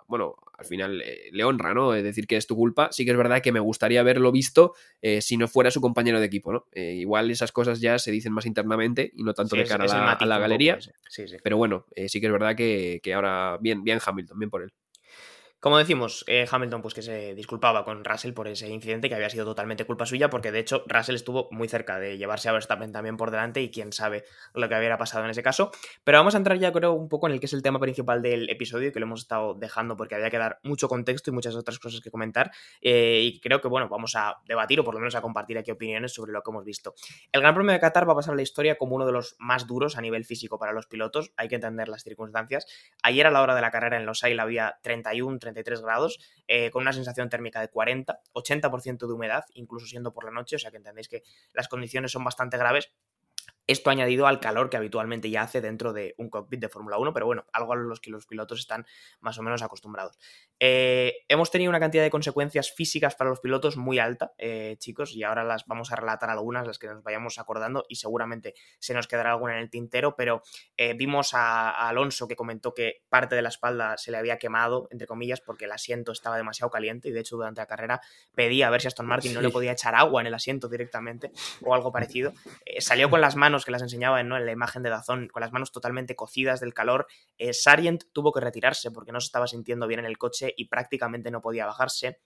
S3: bueno, al final eh, le honra, ¿no? Es decir, que es tu culpa. Sí que es verdad que me gustaría haberlo visto eh, si no fuera su compañero de equipo, ¿no? Eh, igual esas cosas ya se dicen más internamente y no tanto de cara a, la, galería. Pero bueno, sí que es verdad que, que ahora bien, bien Hamilton, bien por él.
S1: Como decimos, eh, Hamilton pues que se disculpaba con Russell por ese incidente que había sido totalmente culpa suya, porque de hecho Russell estuvo muy cerca de llevarse a Verstappen también por delante y quién sabe lo que hubiera pasado en ese caso. Pero vamos a entrar ya creo un poco en el que es el tema principal del episodio, que lo hemos estado dejando porque había que dar mucho contexto y muchas otras cosas que comentar. Eh, y creo que bueno, vamos a debatir o por lo menos a compartir aquí opiniones sobre lo que hemos visto. El Gran Premio de Qatar va a pasar la historia como uno de los más duros a nivel físico para los pilotos, hay que entender las circunstancias. Ayer a la hora de la carrera en Los Ailes había 31, 33 grados eh, con una sensación térmica de 40, 80% de humedad, incluso siendo por la noche, o sea que entendéis que las condiciones son bastante graves. Esto añadido al calor que habitualmente ya hace dentro de un cockpit de Fórmula 1, pero bueno, algo a los que los pilotos están más o menos acostumbrados. Eh, hemos tenido una cantidad de consecuencias físicas para los pilotos muy alta, eh, chicos, y ahora las vamos a relatar algunas, las que nos vayamos acordando, y seguramente se nos quedará alguna en el tintero, pero eh, vimos a, a, Alonso que comentó que parte de la espalda se le había quemado, entre comillas, porque el asiento estaba demasiado caliente, y de hecho durante la carrera pedía a ver si Aston Martin sí. no le podía echar agua en el asiento directamente, o algo parecido. salió con las manos que las enseñaba ¿no? en la imagen de Dazón, con las manos totalmente cocidas del calor. Eh, Sarient tuvo que retirarse porque no se estaba sintiendo bien en el coche y prácticamente no podía bajarse.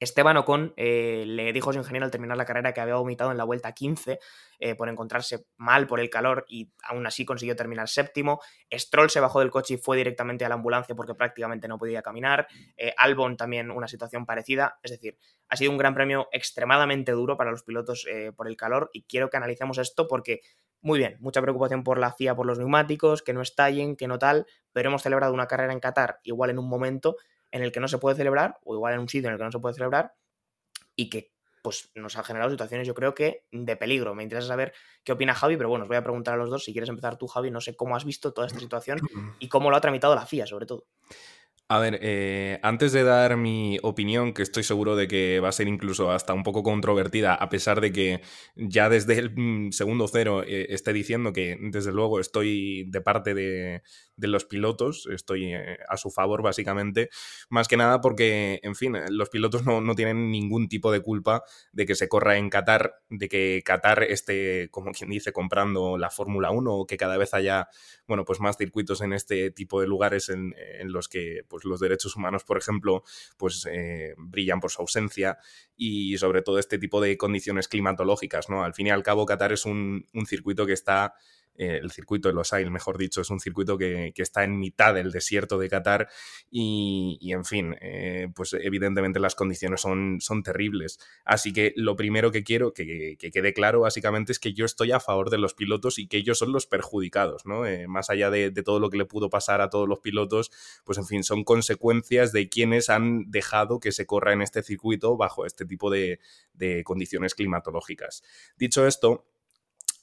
S1: Esteban Ocon eh, le dijo a su ingeniero al terminar la carrera que había vomitado en la vuelta 15 eh, por encontrarse mal por el calor y aún así consiguió terminar séptimo. Stroll se bajó del coche y fue directamente a la ambulancia porque prácticamente no podía caminar. Eh, Albon también una situación parecida. Es decir, ha sido un gran premio extremadamente duro para los pilotos por el calor y quiero que analicemos esto porque muy bien, mucha preocupación por la FIA, por los neumáticos, que no estallen, que no tal, pero hemos celebrado una carrera en Qatar igual en un momento en el que no se puede celebrar, o igual en un sitio en el que no se puede celebrar, y que pues nos ha generado situaciones, yo creo que de peligro. Me interesa saber qué opina Javi, pero bueno, os voy a preguntar a los dos. Si quieres empezar tú, Javi, no sé cómo has visto toda esta situación y cómo lo ha tramitado la FIA, sobre todo.
S2: A ver, eh, antes de dar mi opinión, que estoy seguro de que va a ser incluso hasta un poco controvertida, a pesar de que ya desde el mm, segundo cero eh, esté diciendo que desde luego estoy de parte de, los pilotos, estoy eh, a su favor básicamente, más que nada porque, en fin, los pilotos no, no, tienen ningún tipo de culpa de que se corra en Qatar, de que Qatar esté, como quien dice, comprando la Fórmula 1 o que cada vez haya, bueno, pues más circuitos en este tipo de lugares en los que pues, los derechos humanos, por ejemplo, pues eh, brillan por su ausencia y sobre todo este tipo de condiciones climatológicas, ¿no? Al fin y al cabo, Qatar es un circuito que está eh, el circuito de Los Ailes, mejor dicho, es un circuito que, que, está en mitad del desierto de Qatar y, y en fin, eh, pues evidentemente las condiciones son, son, terribles. Así que lo primero que quiero que, que, quede claro básicamente es que yo estoy a favor de los pilotos y que ellos son los perjudicados, ¿no? Eh, más allá de, de, todo lo que le pudo pasar a todos los pilotos, pues en fin, son consecuencias de quienes han dejado que se corra en este circuito bajo este tipo de, de condiciones climatológicas. Dicho esto,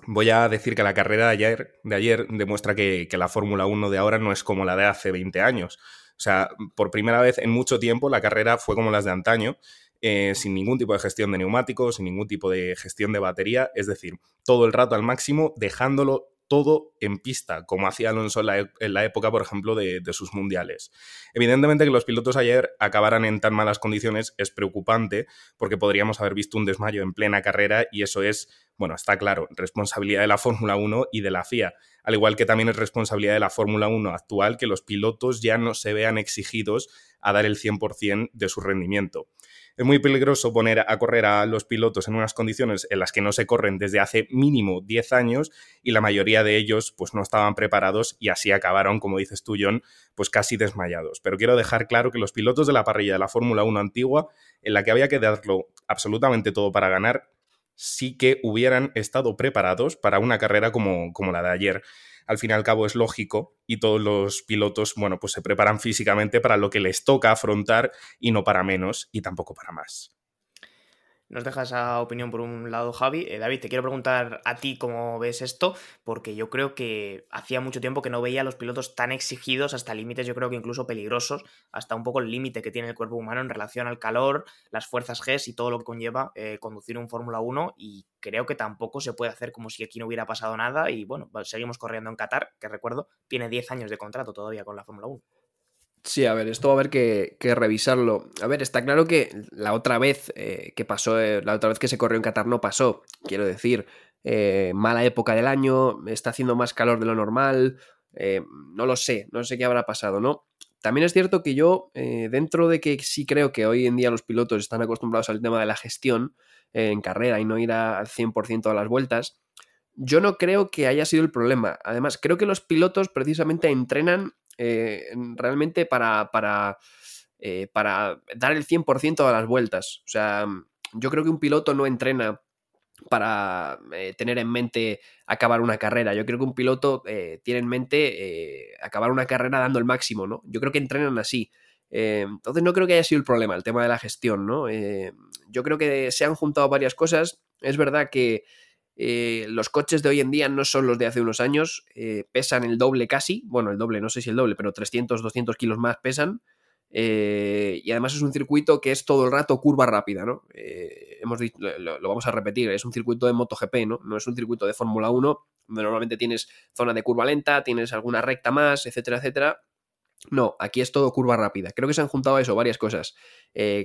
S2: voy a decir que la carrera de ayer, de ayer demuestra que, que la Fórmula 1 de ahora no es como la de hace 20 años. O sea, por primera vez en mucho tiempo la carrera fue como las de antaño, eh, sin ningún tipo de gestión de neumáticos, sin ningún tipo de gestión de batería, es decir, todo el rato al máximo, dejándolo todo en pista, como hacía Alonso en la, en la época, por ejemplo, de, de, sus mundiales. Evidentemente que los pilotos ayer acabaran en tan malas condiciones es preocupante, porque podríamos haber visto un desmayo en plena carrera y eso es, bueno, está claro, responsabilidad de la Fórmula 1 y de la FIA, al igual que también es responsabilidad de la Fórmula 1 actual que los pilotos ya no se vean exigidos a dar el 100% de su rendimiento es muy peligroso poner a correr a los pilotos en unas condiciones en las que no se corren desde hace mínimo 10 años y la mayoría de ellos pues no estaban preparados y así acabaron, como dices tú, John, pues casi desmayados. Pero quiero dejar claro que los pilotos de la parrilla de la Fórmula 1 antigua, en la que había que darlo absolutamente todo para ganar, sí que hubieran estado preparados para una carrera como, como la de ayer al fin y al cabo es lógico y todos los pilotos, bueno, pues se preparan físicamente para lo que les toca afrontar y no para menos y tampoco para más.
S1: Nos deja esa opinión por un lado, Javi. Eh, David, te quiero preguntar a ti cómo ves esto, porque yo creo que hacía mucho tiempo que no veía a los pilotos tan exigidos hasta límites, yo creo que incluso peligrosos, hasta un poco el límite que tiene el cuerpo humano en relación al calor, las fuerzas G y todo lo que conlleva eh, conducir un Fórmula 1. Y creo que tampoco se puede hacer como si aquí no hubiera pasado nada. Y bueno, seguimos corriendo en Qatar, que recuerdo, tiene 10 años de contrato todavía con la Fórmula 1.
S3: Sí, a ver, esto va a haber que, revisarlo. A ver, está claro que la otra vez eh, que pasó, eh, la otra vez que se corrió en Qatar no pasó. Quiero decir, eh, mala época del año, está haciendo más calor de lo normal, no lo sé, no sé qué habrá pasado, ¿no? También es cierto que yo, dentro de que sí creo que hoy en día los pilotos están acostumbrados al tema de la gestión en carrera y no ir al 100% a las vueltas, yo no creo que haya sido el problema. Además, creo que los pilotos precisamente entrenan eh, realmente para, para, eh, para, dar el 100% a las vueltas. O sea, yo creo que un piloto no entrena para eh, tener en mente acabar una carrera. Yo creo que un piloto tiene en mente acabar una carrera dando el máximo, ¿no? Yo creo que entrenan así. entonces no creo que haya sido el problema, el tema de la gestión, ¿no? yo creo que se han juntado varias cosas. Es verdad que eh, los coches de hoy en día no son los de hace unos años, eh, pesan el doble casi, bueno, el doble, no sé si el doble, pero 300, 200 kilos más pesan. Eh, y además es un circuito que es todo el rato curva rápida, ¿no? hemos dicho, lo, lo, vamos a repetir, es un circuito de MotoGP, ¿no? No es un circuito de Fórmula 1, donde normalmente tienes zona de curva lenta, tienes alguna recta más, etcétera, etcétera. No, aquí es todo curva rápida. Creo que se han juntado a eso varias cosas.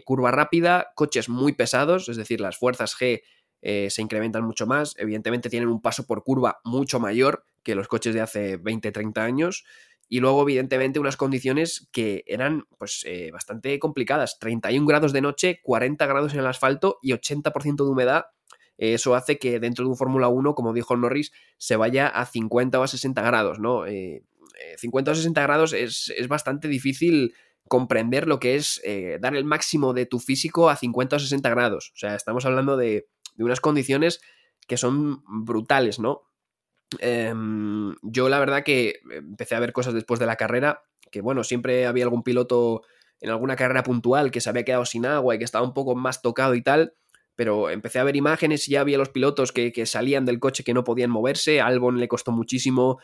S3: curva rápida, coches muy pesados, es decir, las fuerzas G eh, se incrementan mucho más. Evidentemente tienen un paso por curva mucho mayor que los coches de hace 20, 30 años. Y luego, evidentemente, unas condiciones que eran pues, eh, bastante complicadas. 31 grados de noche, 40 grados en el asfalto y 80% de humedad. Eso hace que dentro de un Fórmula 1, como dijo Norris, se vaya a 50 o a 60 grados, ¿no? 50 eh, o 60 grados es, es, bastante difícil comprender lo que es dar el máximo de tu físico a 50 o 60 grados. O sea, estamos hablando de, de unas condiciones que son brutales, ¿no? Em, yo la verdad que empecé a ver cosas después de la carrera, que bueno, siempre había algún piloto en alguna carrera puntual que se había quedado sin agua y que estaba un poco más tocado y tal, pero empecé a ver imágenes y ya había los pilotos que, salían del coche que no podían moverse, Albon le costó muchísimo,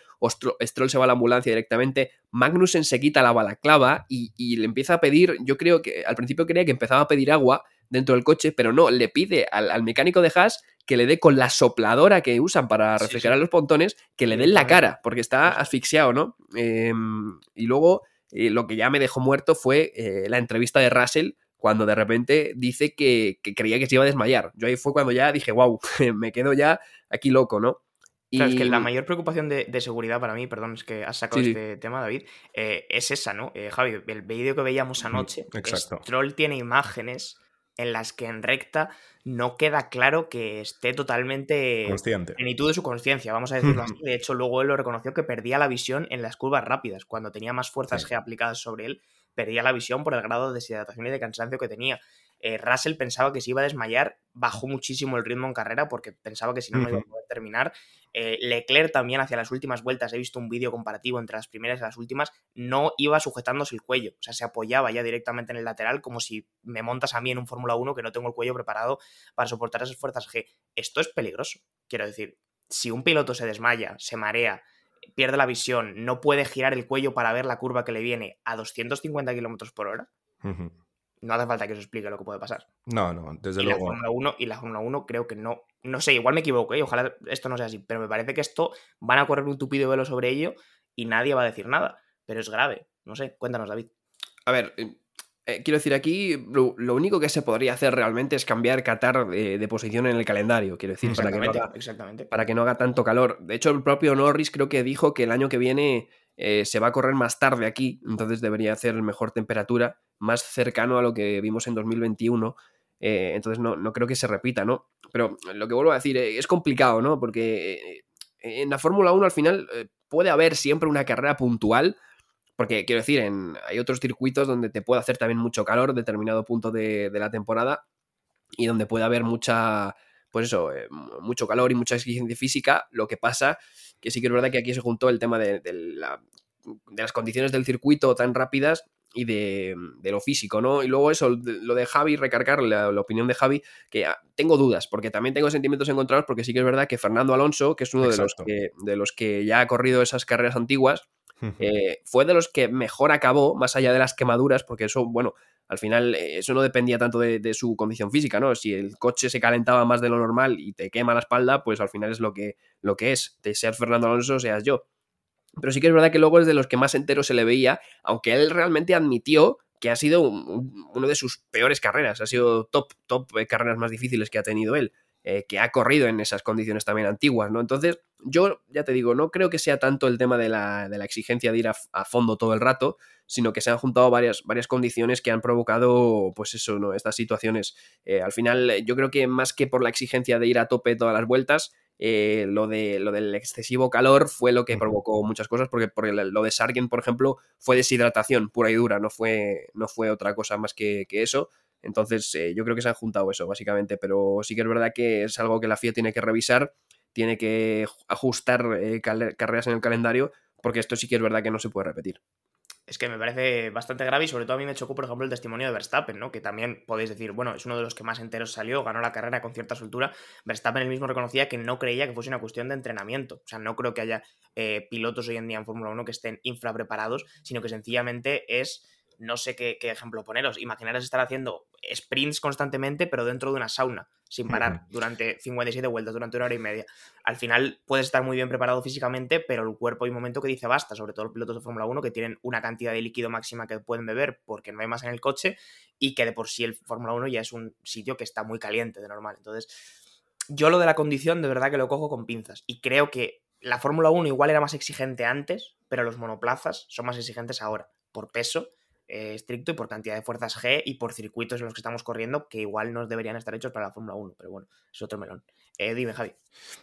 S3: Stroll se va a la ambulancia directamente, Magnussen se quita la balaclava y, y le empieza a pedir, yo creo que al principio creía que empezaba a pedir agua, dentro del coche, pero no, le pide al, mecánico de Haas que le dé con la sopladora que usan para refrigerar los pontones, que le den la cara, porque está asfixiado, ¿no? Em, y luego, eh, lo que ya me dejó muerto fue eh, la entrevista de Russell, cuando de repente dice que, creía que se iba a desmayar. Yo ahí fue cuando ya dije, wow, me quedo ya aquí loco, ¿no?
S1: Y... es que la mayor preocupación de, seguridad para mí, perdón, es que has sacado este tema, David, eh, es esa, ¿no? Javi, el vídeo que veíamos anoche, Stroll tiene imágenes en las que en recta no queda claro que esté totalmente
S2: consciente.
S1: en plenitud de su conciencia, vamos a decirlo así. De hecho, luego él lo reconoció que perdía la visión en las curvas rápidas. Cuando tenía más fuerzas G aplicadas sobre él, perdía la visión por el grado de deshidratación y de cansancio que tenía. Eh, Russell pensaba que se iba a desmayar, bajó muchísimo el ritmo en carrera porque pensaba que si no, no iba a poder terminar. Eh, Leclerc también hacia las últimas vueltas, he visto un vídeo comparativo entre las primeras y las últimas, no iba sujetándose el cuello, o sea, se apoyaba ya directamente en el lateral como si me montas a mí en un Fórmula 1 que no tengo el cuello preparado para soportar esas fuerzas G. Esto es peligroso, quiero decir, si un piloto se desmaya, se marea, pierde la visión, no puede girar el cuello para ver la curva que le viene a 250 km por hora, no hace falta que os explique lo que puede pasar.
S2: No, no, desde
S1: y
S2: luego.
S1: La Fórmula 1, y la Fórmula 1 creo que no. No sé, igual me equivoco, ¿eh? ojalá esto no sea así, pero me parece que esto van a correr un tupido velo sobre ello y nadie va a decir nada. Pero es grave. No sé, cuéntanos, David.
S3: A ver, eh, eh, quiero decir, aquí lo, único que se podría hacer realmente es cambiar Qatar de, posición en el calendario. Quiero decir, para que, no haga,
S1: exactamente.
S3: para que no haga tanto calor. De hecho, el propio Norris creo que dijo que el año que viene eh, se va a correr más tarde aquí, entonces debería hacer mejor temperatura, más cercano a lo que vimos en 2021. Eh, entonces no, no, creo que se repita, ¿no? Pero lo que vuelvo a decir, eh, es complicado, ¿no? Porque en la Fórmula 1 al final puede haber siempre una carrera puntual, porque quiero decir, en, hay otros circuitos donde te puede hacer también mucho calor, determinado punto de, de la temporada, y donde puede haber mucha, pues eso, mucho calor y mucha exigencia física. Lo que pasa que sí que es verdad que aquí se juntó el tema de, las condiciones del circuito tan rápidas y de, lo físico, ¿no? Y luego eso, lo de Javi, recargar la, opinión de Javi, que ah, tengo dudas, porque también tengo sentimientos encontrados, porque sí que es verdad que Fernando Alonso, que es uno de los que, de los que ya ha corrido esas carreras antiguas, eh, fue de los que mejor acabó, más allá de las quemaduras, porque eso, bueno, al final eh, eso no dependía tanto de, su condición física, ¿no? Si el coche se calentaba más de lo normal y te quema la espalda, pues al final es lo que, lo que es, te seas Fernando Alonso, seas yo. Pero sí que es verdad que luego es de los que más entero se le veía, aunque él realmente admitió que ha sido uno de sus peores carreras, ha sido top, top eh, carreras más difíciles que ha tenido él. Eh, que ha corrido en esas condiciones también antiguas, ¿no? Entonces, yo ya te digo, no creo que sea tanto el tema de la, de la exigencia de ir a, fondo todo el rato, sino que se han juntado varias, varias condiciones que han provocado, pues eso, ¿no? Estas situaciones. Eh, al final, yo creo que más que por la exigencia de ir a tope todas las vueltas, eh, lo, de, lo del excesivo calor fue lo que provocó muchas cosas, porque, porque lo de Sargent, por ejemplo, fue deshidratación pura y dura, no fue, no fue otra cosa más que, que eso. Entonces, eh, yo creo que se han juntado eso, básicamente, pero sí que es verdad que es algo que la FIA tiene que revisar, tiene que ajustar eh, carreras en el calendario, porque esto sí que es verdad que no se puede repetir.
S1: es que me parece bastante grave y sobre todo a mí me chocó, por ejemplo, el testimonio de Verstappen, ¿no? Que también podéis decir, bueno, es uno de los que más enteros salió, ganó la carrera con cierta soltura. Verstappen él mismo reconocía que no creía que fuese una cuestión de entrenamiento. O sea, no creo que haya eh, pilotos hoy en día en Fórmula 1 que estén infrapreparados, sino que sencillamente es no sé qué, ejemplo poneros. Imaginaros estar haciendo sprints constantemente, pero dentro de una sauna, sin parar, durante 57 vueltas, durante una hora y media. Al final puedes estar muy bien preparado físicamente, pero el cuerpo hay un momento que dice basta, sobre todo los pilotos de Fórmula 1 que tienen una cantidad de líquido máxima que pueden beber porque no hay más en el coche y que de por sí el Fórmula 1 ya es un sitio que está muy caliente de normal. Entonces, yo lo de la condición de verdad que lo cojo con pinzas y creo que la Fórmula 1 igual era más exigente antes, pero los monoplazas son más exigentes ahora, por peso eh, estricto y por cantidad de fuerzas G y por circuitos en los que estamos corriendo que igual no deberían estar hechos para la Fórmula 1, pero bueno, es otro melón. Eh, dime, Javi.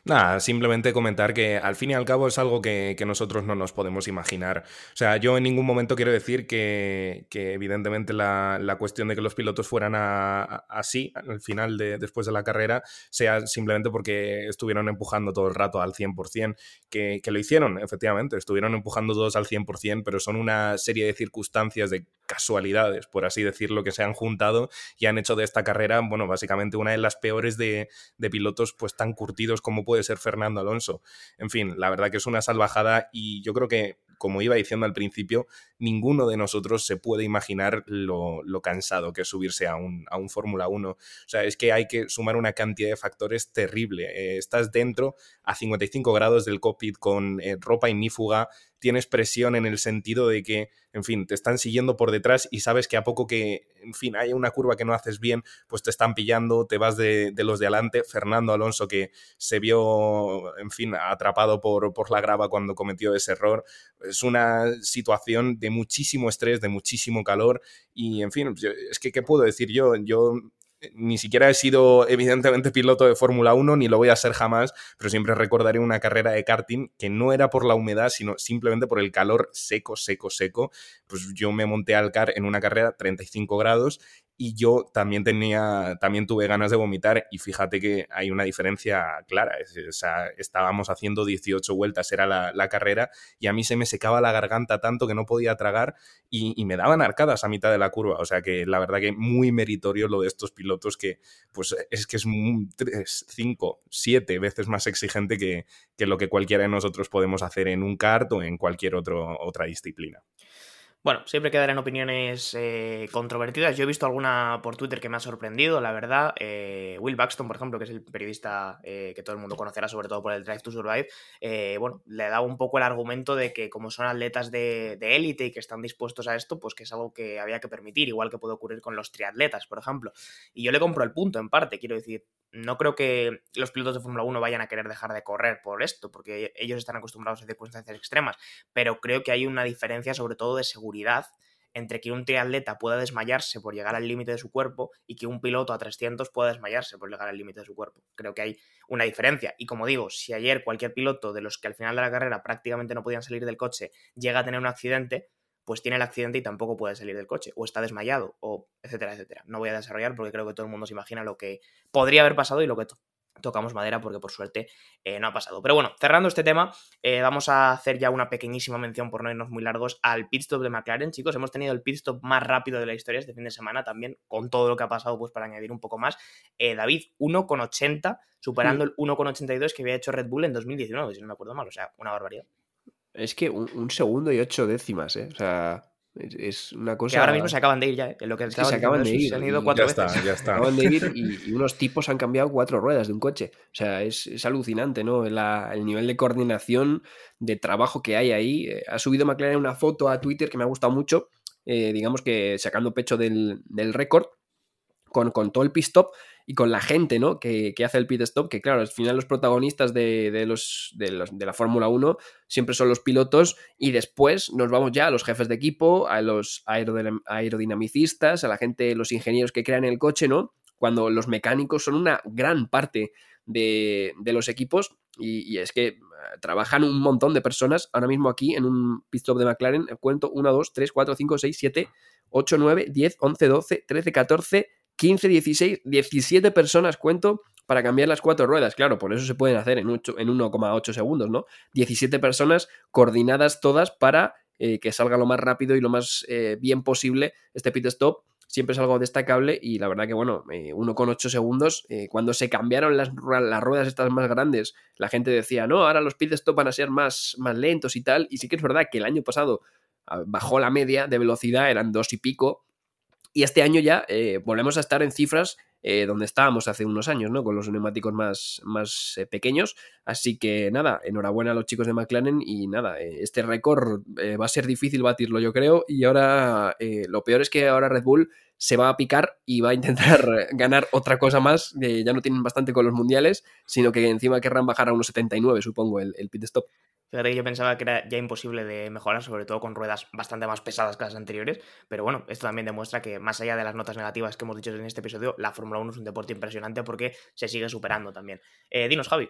S2: Nada, simplemente comentar que al fin y al cabo es algo que, nosotros no nos podemos imaginar. O sea, yo en ningún momento quiero decir que, evidentemente la, cuestión de que los pilotos fueran así al final de, después de la carrera sea simplemente porque estuvieron empujando todo el rato al 100%, que, que lo hicieron, efectivamente, estuvieron empujando todos al 100%, pero son una serie de circunstancias, de casualidades, por así decirlo, que se han juntado y han hecho de esta carrera, bueno, básicamente una de las peores de, de pilotos pues tan curtidos como puede ser Fernando Alonso. En fin, la verdad que es una salvajada y yo creo que como iba diciendo al principio, ninguno de nosotros se puede imaginar lo, cansado que es subirse a un, a un Fórmula 1. O sea, es que hay que sumar una cantidad de factores terrible. Eh, estás dentro a 55 grados del cockpit con eh, ropa ignífuga, tienes presión en el sentido de que, en fin, te están siguiendo por detrás y sabes que a poco que, en fin, hay una curva que no haces bien, pues te están pillando, te vas de, los de adelante. Fernando Alonso, que se vio, en fin, atrapado por, por la grava cuando cometió ese error. Es una situación de muchísimo estrés, de muchísimo calor y, en fin, es que, ¿qué puedo decir yo? Yo ni siquiera he sido evidentemente piloto de Fórmula 1, ni lo voy a ser jamás, pero siempre recordaré una carrera de karting que no era por la humedad, sino simplemente por el calor seco, seco, seco. Pues yo me monté al car en una carrera 35 grados y yo también tenía, también tuve ganas de vomitar y fíjate que hay una diferencia clara. Estábamos haciendo 18 vueltas, era la, carrera, y a mí se me secaba la garganta tanto que no podía tragar y, me daban arcadas a mitad de la curva. O sea que la verdad que muy meritorio lo de estos pilotos que pues es que es 5, 7 veces más exigente que, que, lo que cualquiera de nosotros podemos hacer en un kart o en cualquier otro, otra disciplina.
S1: Bueno, siempre quedarán opiniones eh, controvertidas. Yo he visto alguna por Twitter que me ha sorprendido, la verdad. Eh, Will Buxton, por ejemplo, que es el periodista eh, que todo el mundo conocerá, sobre todo por el Drive to Survive, bueno, le daba un poco el argumento de que como son atletas de élite y que están dispuestos a esto, pues que es algo que había que permitir, igual que puede ocurrir con los triatletas, por ejemplo. Y yo le compro el punto, en parte, quiero decir, no creo que los pilotos de Fórmula 1 vayan a querer dejar de correr por esto, porque ellos están acostumbrados a circunstancias extremas, pero creo que hay una diferencia sobre todo de seguridad entre que un triatleta pueda desmayarse por llegar al límite de su cuerpo y que un piloto a 300 pueda desmayarse por llegar al límite de su cuerpo. Creo que hay una diferencia. Y como digo, si ayer cualquier piloto de los que al final de la carrera prácticamente no podían salir del coche llega a tener un accidente, pues tiene el accidente y tampoco puede salir del coche, o está desmayado, o etcétera, etcétera. No voy a desarrollar porque creo que todo el mundo se imagina lo que podría haber pasado y lo que tocamos madera porque por suerte eh, no ha pasado. Pero bueno, cerrando este tema, eh, vamos a hacer ya una pequeñísima mención, por no irnos muy largos, al pit stop de McLaren. Chicos, hemos tenido el pit stop más rápido de la historia este fin de semana también, con todo lo que ha pasado, pues para añadir un poco más. Eh, David, 1,80, superando mm. el 1,82 que había hecho Red Bull en 2019, si no me acuerdo mal, o sea, una barbaridad.
S3: Es que un, segundo y ocho décimas, ¿eh? O sea, es, una cosa.
S1: Que ahora mismo se acaban de ir ya, ¿eh? lo que
S3: se acaban de ir.
S1: Se han ido cuatro ya veces.
S2: Está, ya está.
S3: Se acaban de ir y, unos tipos han cambiado cuatro ruedas de un coche. O sea, es, alucinante, ¿no? el nivel de coordinación, de trabajo que hay ahí. Eh, ha subido McLaren una foto a Twitter que me ha gustado mucho, eh, digamos que sacando pecho del, del récord, con, con todo el pit stop y con la gente, ¿no? Que, hace el pit stop, que claro, al final los protagonistas de, los, de, la Fórmula 1 siempre son los pilotos y después nos vamos ya a los jefes de equipo, a los aerodinamicistas, a la gente, los ingenieros que crean el coche, ¿no? Cuando los mecánicos son una gran parte de, los equipos y, es que eh, trabajan un montón de personas. Ahora mismo aquí en un pit stop de McLaren cuento 1, 2, 3, 4, 5, 6, 7, 8, 9, 10, 11, 12, 13, 14, 15, 16, 17 personas cuento para cambiar las cuatro ruedas. Claro, por eso se pueden hacer en, en 1,8 segundos, ¿no? 17 personas coordinadas todas para eh, que salga lo más rápido y lo más eh, bien posible este pit stop. Siempre es algo destacable y la verdad que, bueno, eh, 1,8 segundos. eh, cuando se cambiaron las ruedas estas más grandes, la gente decía, no, ahora los pit stop van a ser más, más lentos y tal. Y sí que es verdad que el año pasado ah, bajó la media de velocidad, eran dos y pico. Y este año ya eh, volvemos a estar en cifras eh, donde estábamos hace unos años, ¿no? Con los neumáticos más, más eh, pequeños. Así que nada, enhorabuena a los chicos de McLaren y nada, eh, este récord va a ser difícil batirlo, yo creo. Y ahora lo peor es que ahora Red Bull se va a picar y va a intentar ganar otra cosa más. ya no tienen bastante con los mundiales, sino que encima querrán bajar a unos 79, supongo, el pit stop.
S1: Yo pensaba que era ya imposible de mejorar, sobre todo con ruedas bastante más pesadas que las anteriores, pero bueno, esto también demuestra que más allá de las notas negativas que hemos dicho en este episodio, la Fórmula 1 es un deporte impresionante porque se sigue superando también. Eh, dinos, Javi.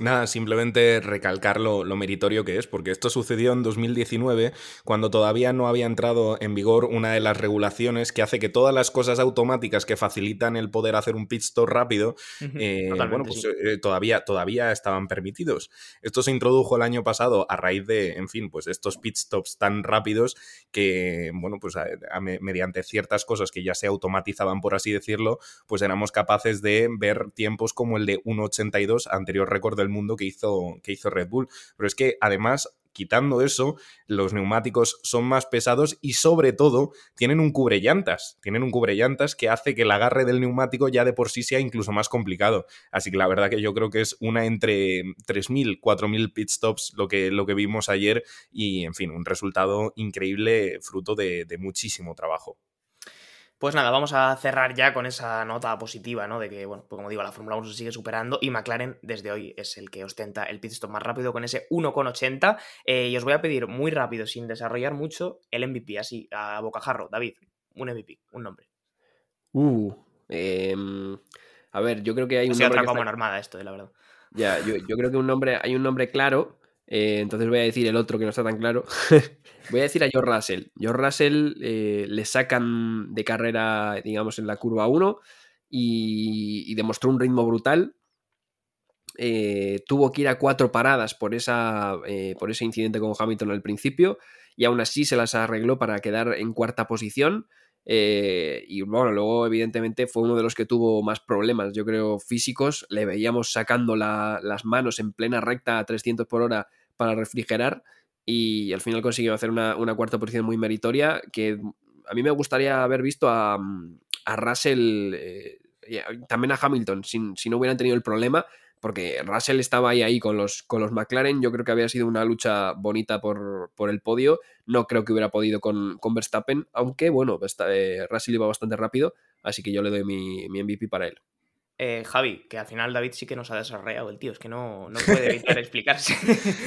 S2: Nada, simplemente recalcar lo, lo meritorio que es, porque esto sucedió en 2019, cuando todavía no había entrado en vigor una de las regulaciones que hace que todas las cosas automáticas que facilitan el poder hacer un pit stop rápido, eh, bueno, pues
S1: sí.
S2: eh, todavía, todavía estaban permitidos. Esto se introdujo el año pasado a raíz de, en fin, pues estos pit stops tan rápidos que, bueno, pues a- a me- mediante ciertas cosas que ya se automatizaban, por así decirlo, pues éramos capaces de ver tiempos como el de 1.82, anterior récord del mundo que hizo, que hizo Red Bull. Pero es que además, quitando eso, los neumáticos son más pesados y sobre todo tienen un cubrellantas. Tienen un cubrellantas que hace que el agarre del neumático ya de por sí sea incluso más complicado. Así que la verdad que yo creo que es una entre 3.000, 4.000 pit stops lo que, lo que vimos ayer y, en fin, un resultado increíble fruto de, de muchísimo trabajo.
S1: Pues nada, vamos a cerrar ya con esa nota positiva, ¿no? De que, bueno, pues como digo, la Fórmula 1 se sigue superando y McLaren desde hoy es el que ostenta el pit stop más rápido con ese 1,80. Eh, y os voy a pedir muy rápido, sin desarrollar mucho, el MVP, así, a bocajarro. David, un MVP, un nombre.
S3: Uh, em, a ver, yo creo que hay
S1: Ha
S3: un
S1: sido
S3: nombre
S1: otra
S3: que
S1: como
S3: está-
S1: armada esto, eh, la verdad.
S3: Ya, yo, yo creo que un nombre, hay un nombre claro, eh, entonces voy a decir el otro que no está tan claro. voy a decir a George Russell. George Russell eh, le sacan de carrera, digamos, en la curva 1 y, demostró un ritmo brutal. Eh, tuvo que ir a cuatro paradas por, esa, por ese incidente con Hamilton al principio y aún así se las arregló para quedar en cuarta posición. Y bueno, luego evidentemente fue uno de los que tuvo más problemas, yo creo, físicos. Le veíamos sacando la- las manos en plena recta a 300 por hora para refrigerar y al final consiguió hacer una, cuarta posición muy meritoria que a mí me gustaría haber visto a, a Russell, eh, también a Hamilton, si no hubieran tenido el problema, porque Russell estaba ahí, ahí con, los, con los McLaren, yo creo que había sido una lucha bonita por, por el podio, no creo que hubiera podido con, con Verstappen, aunque bueno, eh, Russell iba bastante rápido, así que yo le doy mi, mi MVP para él.
S1: Eh, Javi, que al final David sí que nos ha desarrollado el tío, es que no, no puede evitar explicarse.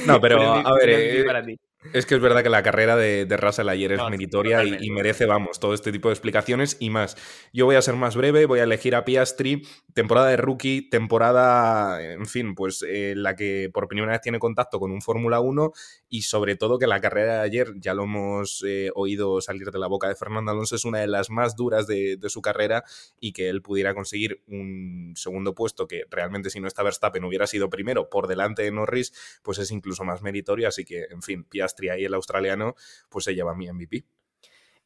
S2: No, pero, a ver, eh,
S1: para ti.
S2: Es que es verdad que la carrera de, de Russell ayer es
S1: No,
S2: meritoria y merece, vamos, todo este tipo de explicaciones y más. Yo voy a ser más breve, voy a elegir a Piastri, temporada de rookie, temporada, en fin, pues eh, la que por primera vez tiene contacto con un Fórmula 1 y sobre todo que la carrera de ayer, ya lo hemos eh, oído salir de la boca de Fernando Alonso, es una de las más duras de, de su carrera y que él pudiera conseguir un segundo puesto que realmente si no está Verstappen hubiera sido primero por delante de Norris, pues es incluso más meritorio, así que, en fin, Piastri ahí el australiano, pues se lleva mi MVP.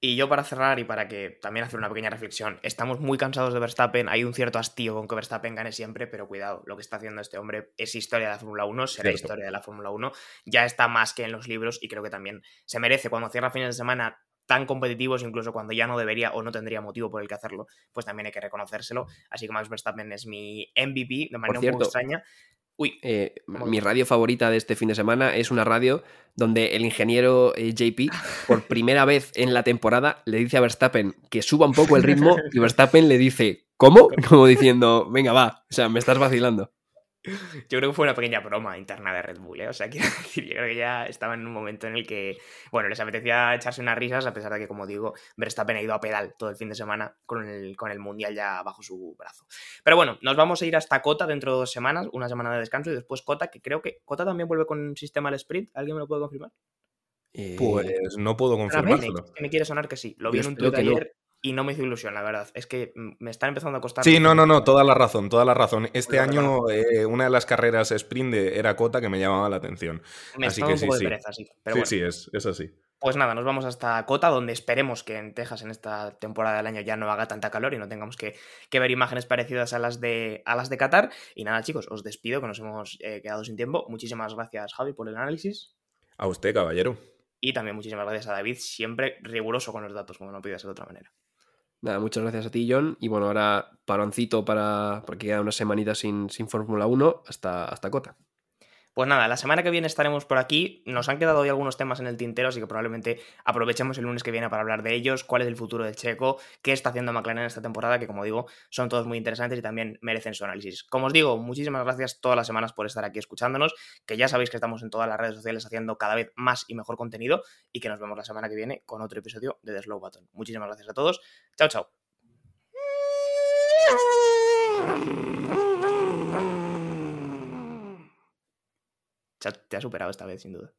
S1: Y yo para cerrar y para que también hacer una pequeña reflexión, estamos muy cansados de Verstappen, hay un cierto hastío con que Verstappen gane siempre, pero cuidado, lo que está haciendo este hombre es historia de la Fórmula 1, será
S2: Cierto.
S1: historia de la Fórmula 1, ya está más que en los libros y creo que también se merece cuando cierra fines de semana tan competitivos, incluso cuando ya no debería o no tendría motivo por el que hacerlo, pues también hay que reconocérselo. Así que Max Verstappen es mi MVP de manera
S3: cierto,
S1: poco extraña. Uy,
S3: Eh,
S1: ¿Cómo
S3: mi radio favorita de este fin de semana es una radio donde el ingeniero eh, JP, por primera vez en la temporada, le dice a Verstappen que suba un poco el ritmo y Verstappen le dice, ¿cómo? Como diciendo, venga, va, o sea, me estás vacilando.
S1: Yo creo que fue una pequeña broma interna de Red Bull, ¿eh? O sea, quiero decir, yo creo que ya estaban en un momento en el que, bueno, les apetecía echarse unas risas, a pesar de que, como digo, Verstappen ha ido a pedal todo el fin de semana con el, con el Mundial ya bajo su brazo. Pero bueno, nos vamos a ir hasta Cota dentro de dos semanas, una semana de descanso y después Cota, que creo que Cota también vuelve con un sistema al sprint. ¿Alguien me lo puede confirmar?
S3: Eh,
S2: Pues no puedo
S1: Me,
S2: confirmárselo.
S1: me quiere sonar que sí. Lo vi
S3: Yo
S1: en un
S3: que no.
S1: Y no me hizo ilusión, la verdad. Es que mm, me está empezando a costar.
S2: Sí, no, no, no, toda la razón, toda la razón. Este año eh, una de las carreras sprint de- era Cota que me llamaba la atención.
S1: Me
S2: así que
S1: un
S2: sí,
S1: poco de
S2: sí.
S1: pereza, sí. Pero
S2: sí,
S1: bueno.
S2: sí, es, es así.
S1: Pues nada, nos vamos hasta Cota, donde esperemos que en Texas en esta temporada del año ya no haga tanta calor y no tengamos que, ver imágenes parecidas a las, de, a las de Qatar. Y nada, chicos, os despido, que nos hemos eh, quedado sin tiempo. Muchísimas gracias, Javi, por el análisis.
S2: A usted, caballero.
S1: Y también muchísimas gracias a David, siempre riguroso con los datos, como no podía ser de otra manera.
S3: Nada, muchas gracias a ti, John. Y bueno, ahora paroncito para. porque queda una semanita sin, sin Fórmula 1 hasta, hasta Cota.
S1: Pues nada, la semana que viene estaremos por aquí. Nos han quedado hoy algunos temas en el tintero, así que probablemente aprovechemos el lunes que viene para hablar de ellos, cuál es el futuro del checo, qué está haciendo McLaren esta temporada, que como digo, son todos muy interesantes y también merecen su análisis. Como os digo, muchísimas gracias todas las semanas por estar aquí escuchándonos, que ya sabéis que estamos en todas las redes sociales haciendo cada vez más y mejor contenido y que nos vemos la semana que viene con otro episodio de The Slow Button. Muchísimas gracias a todos. Chao, chao. Te ha superado esta vez, sin duda.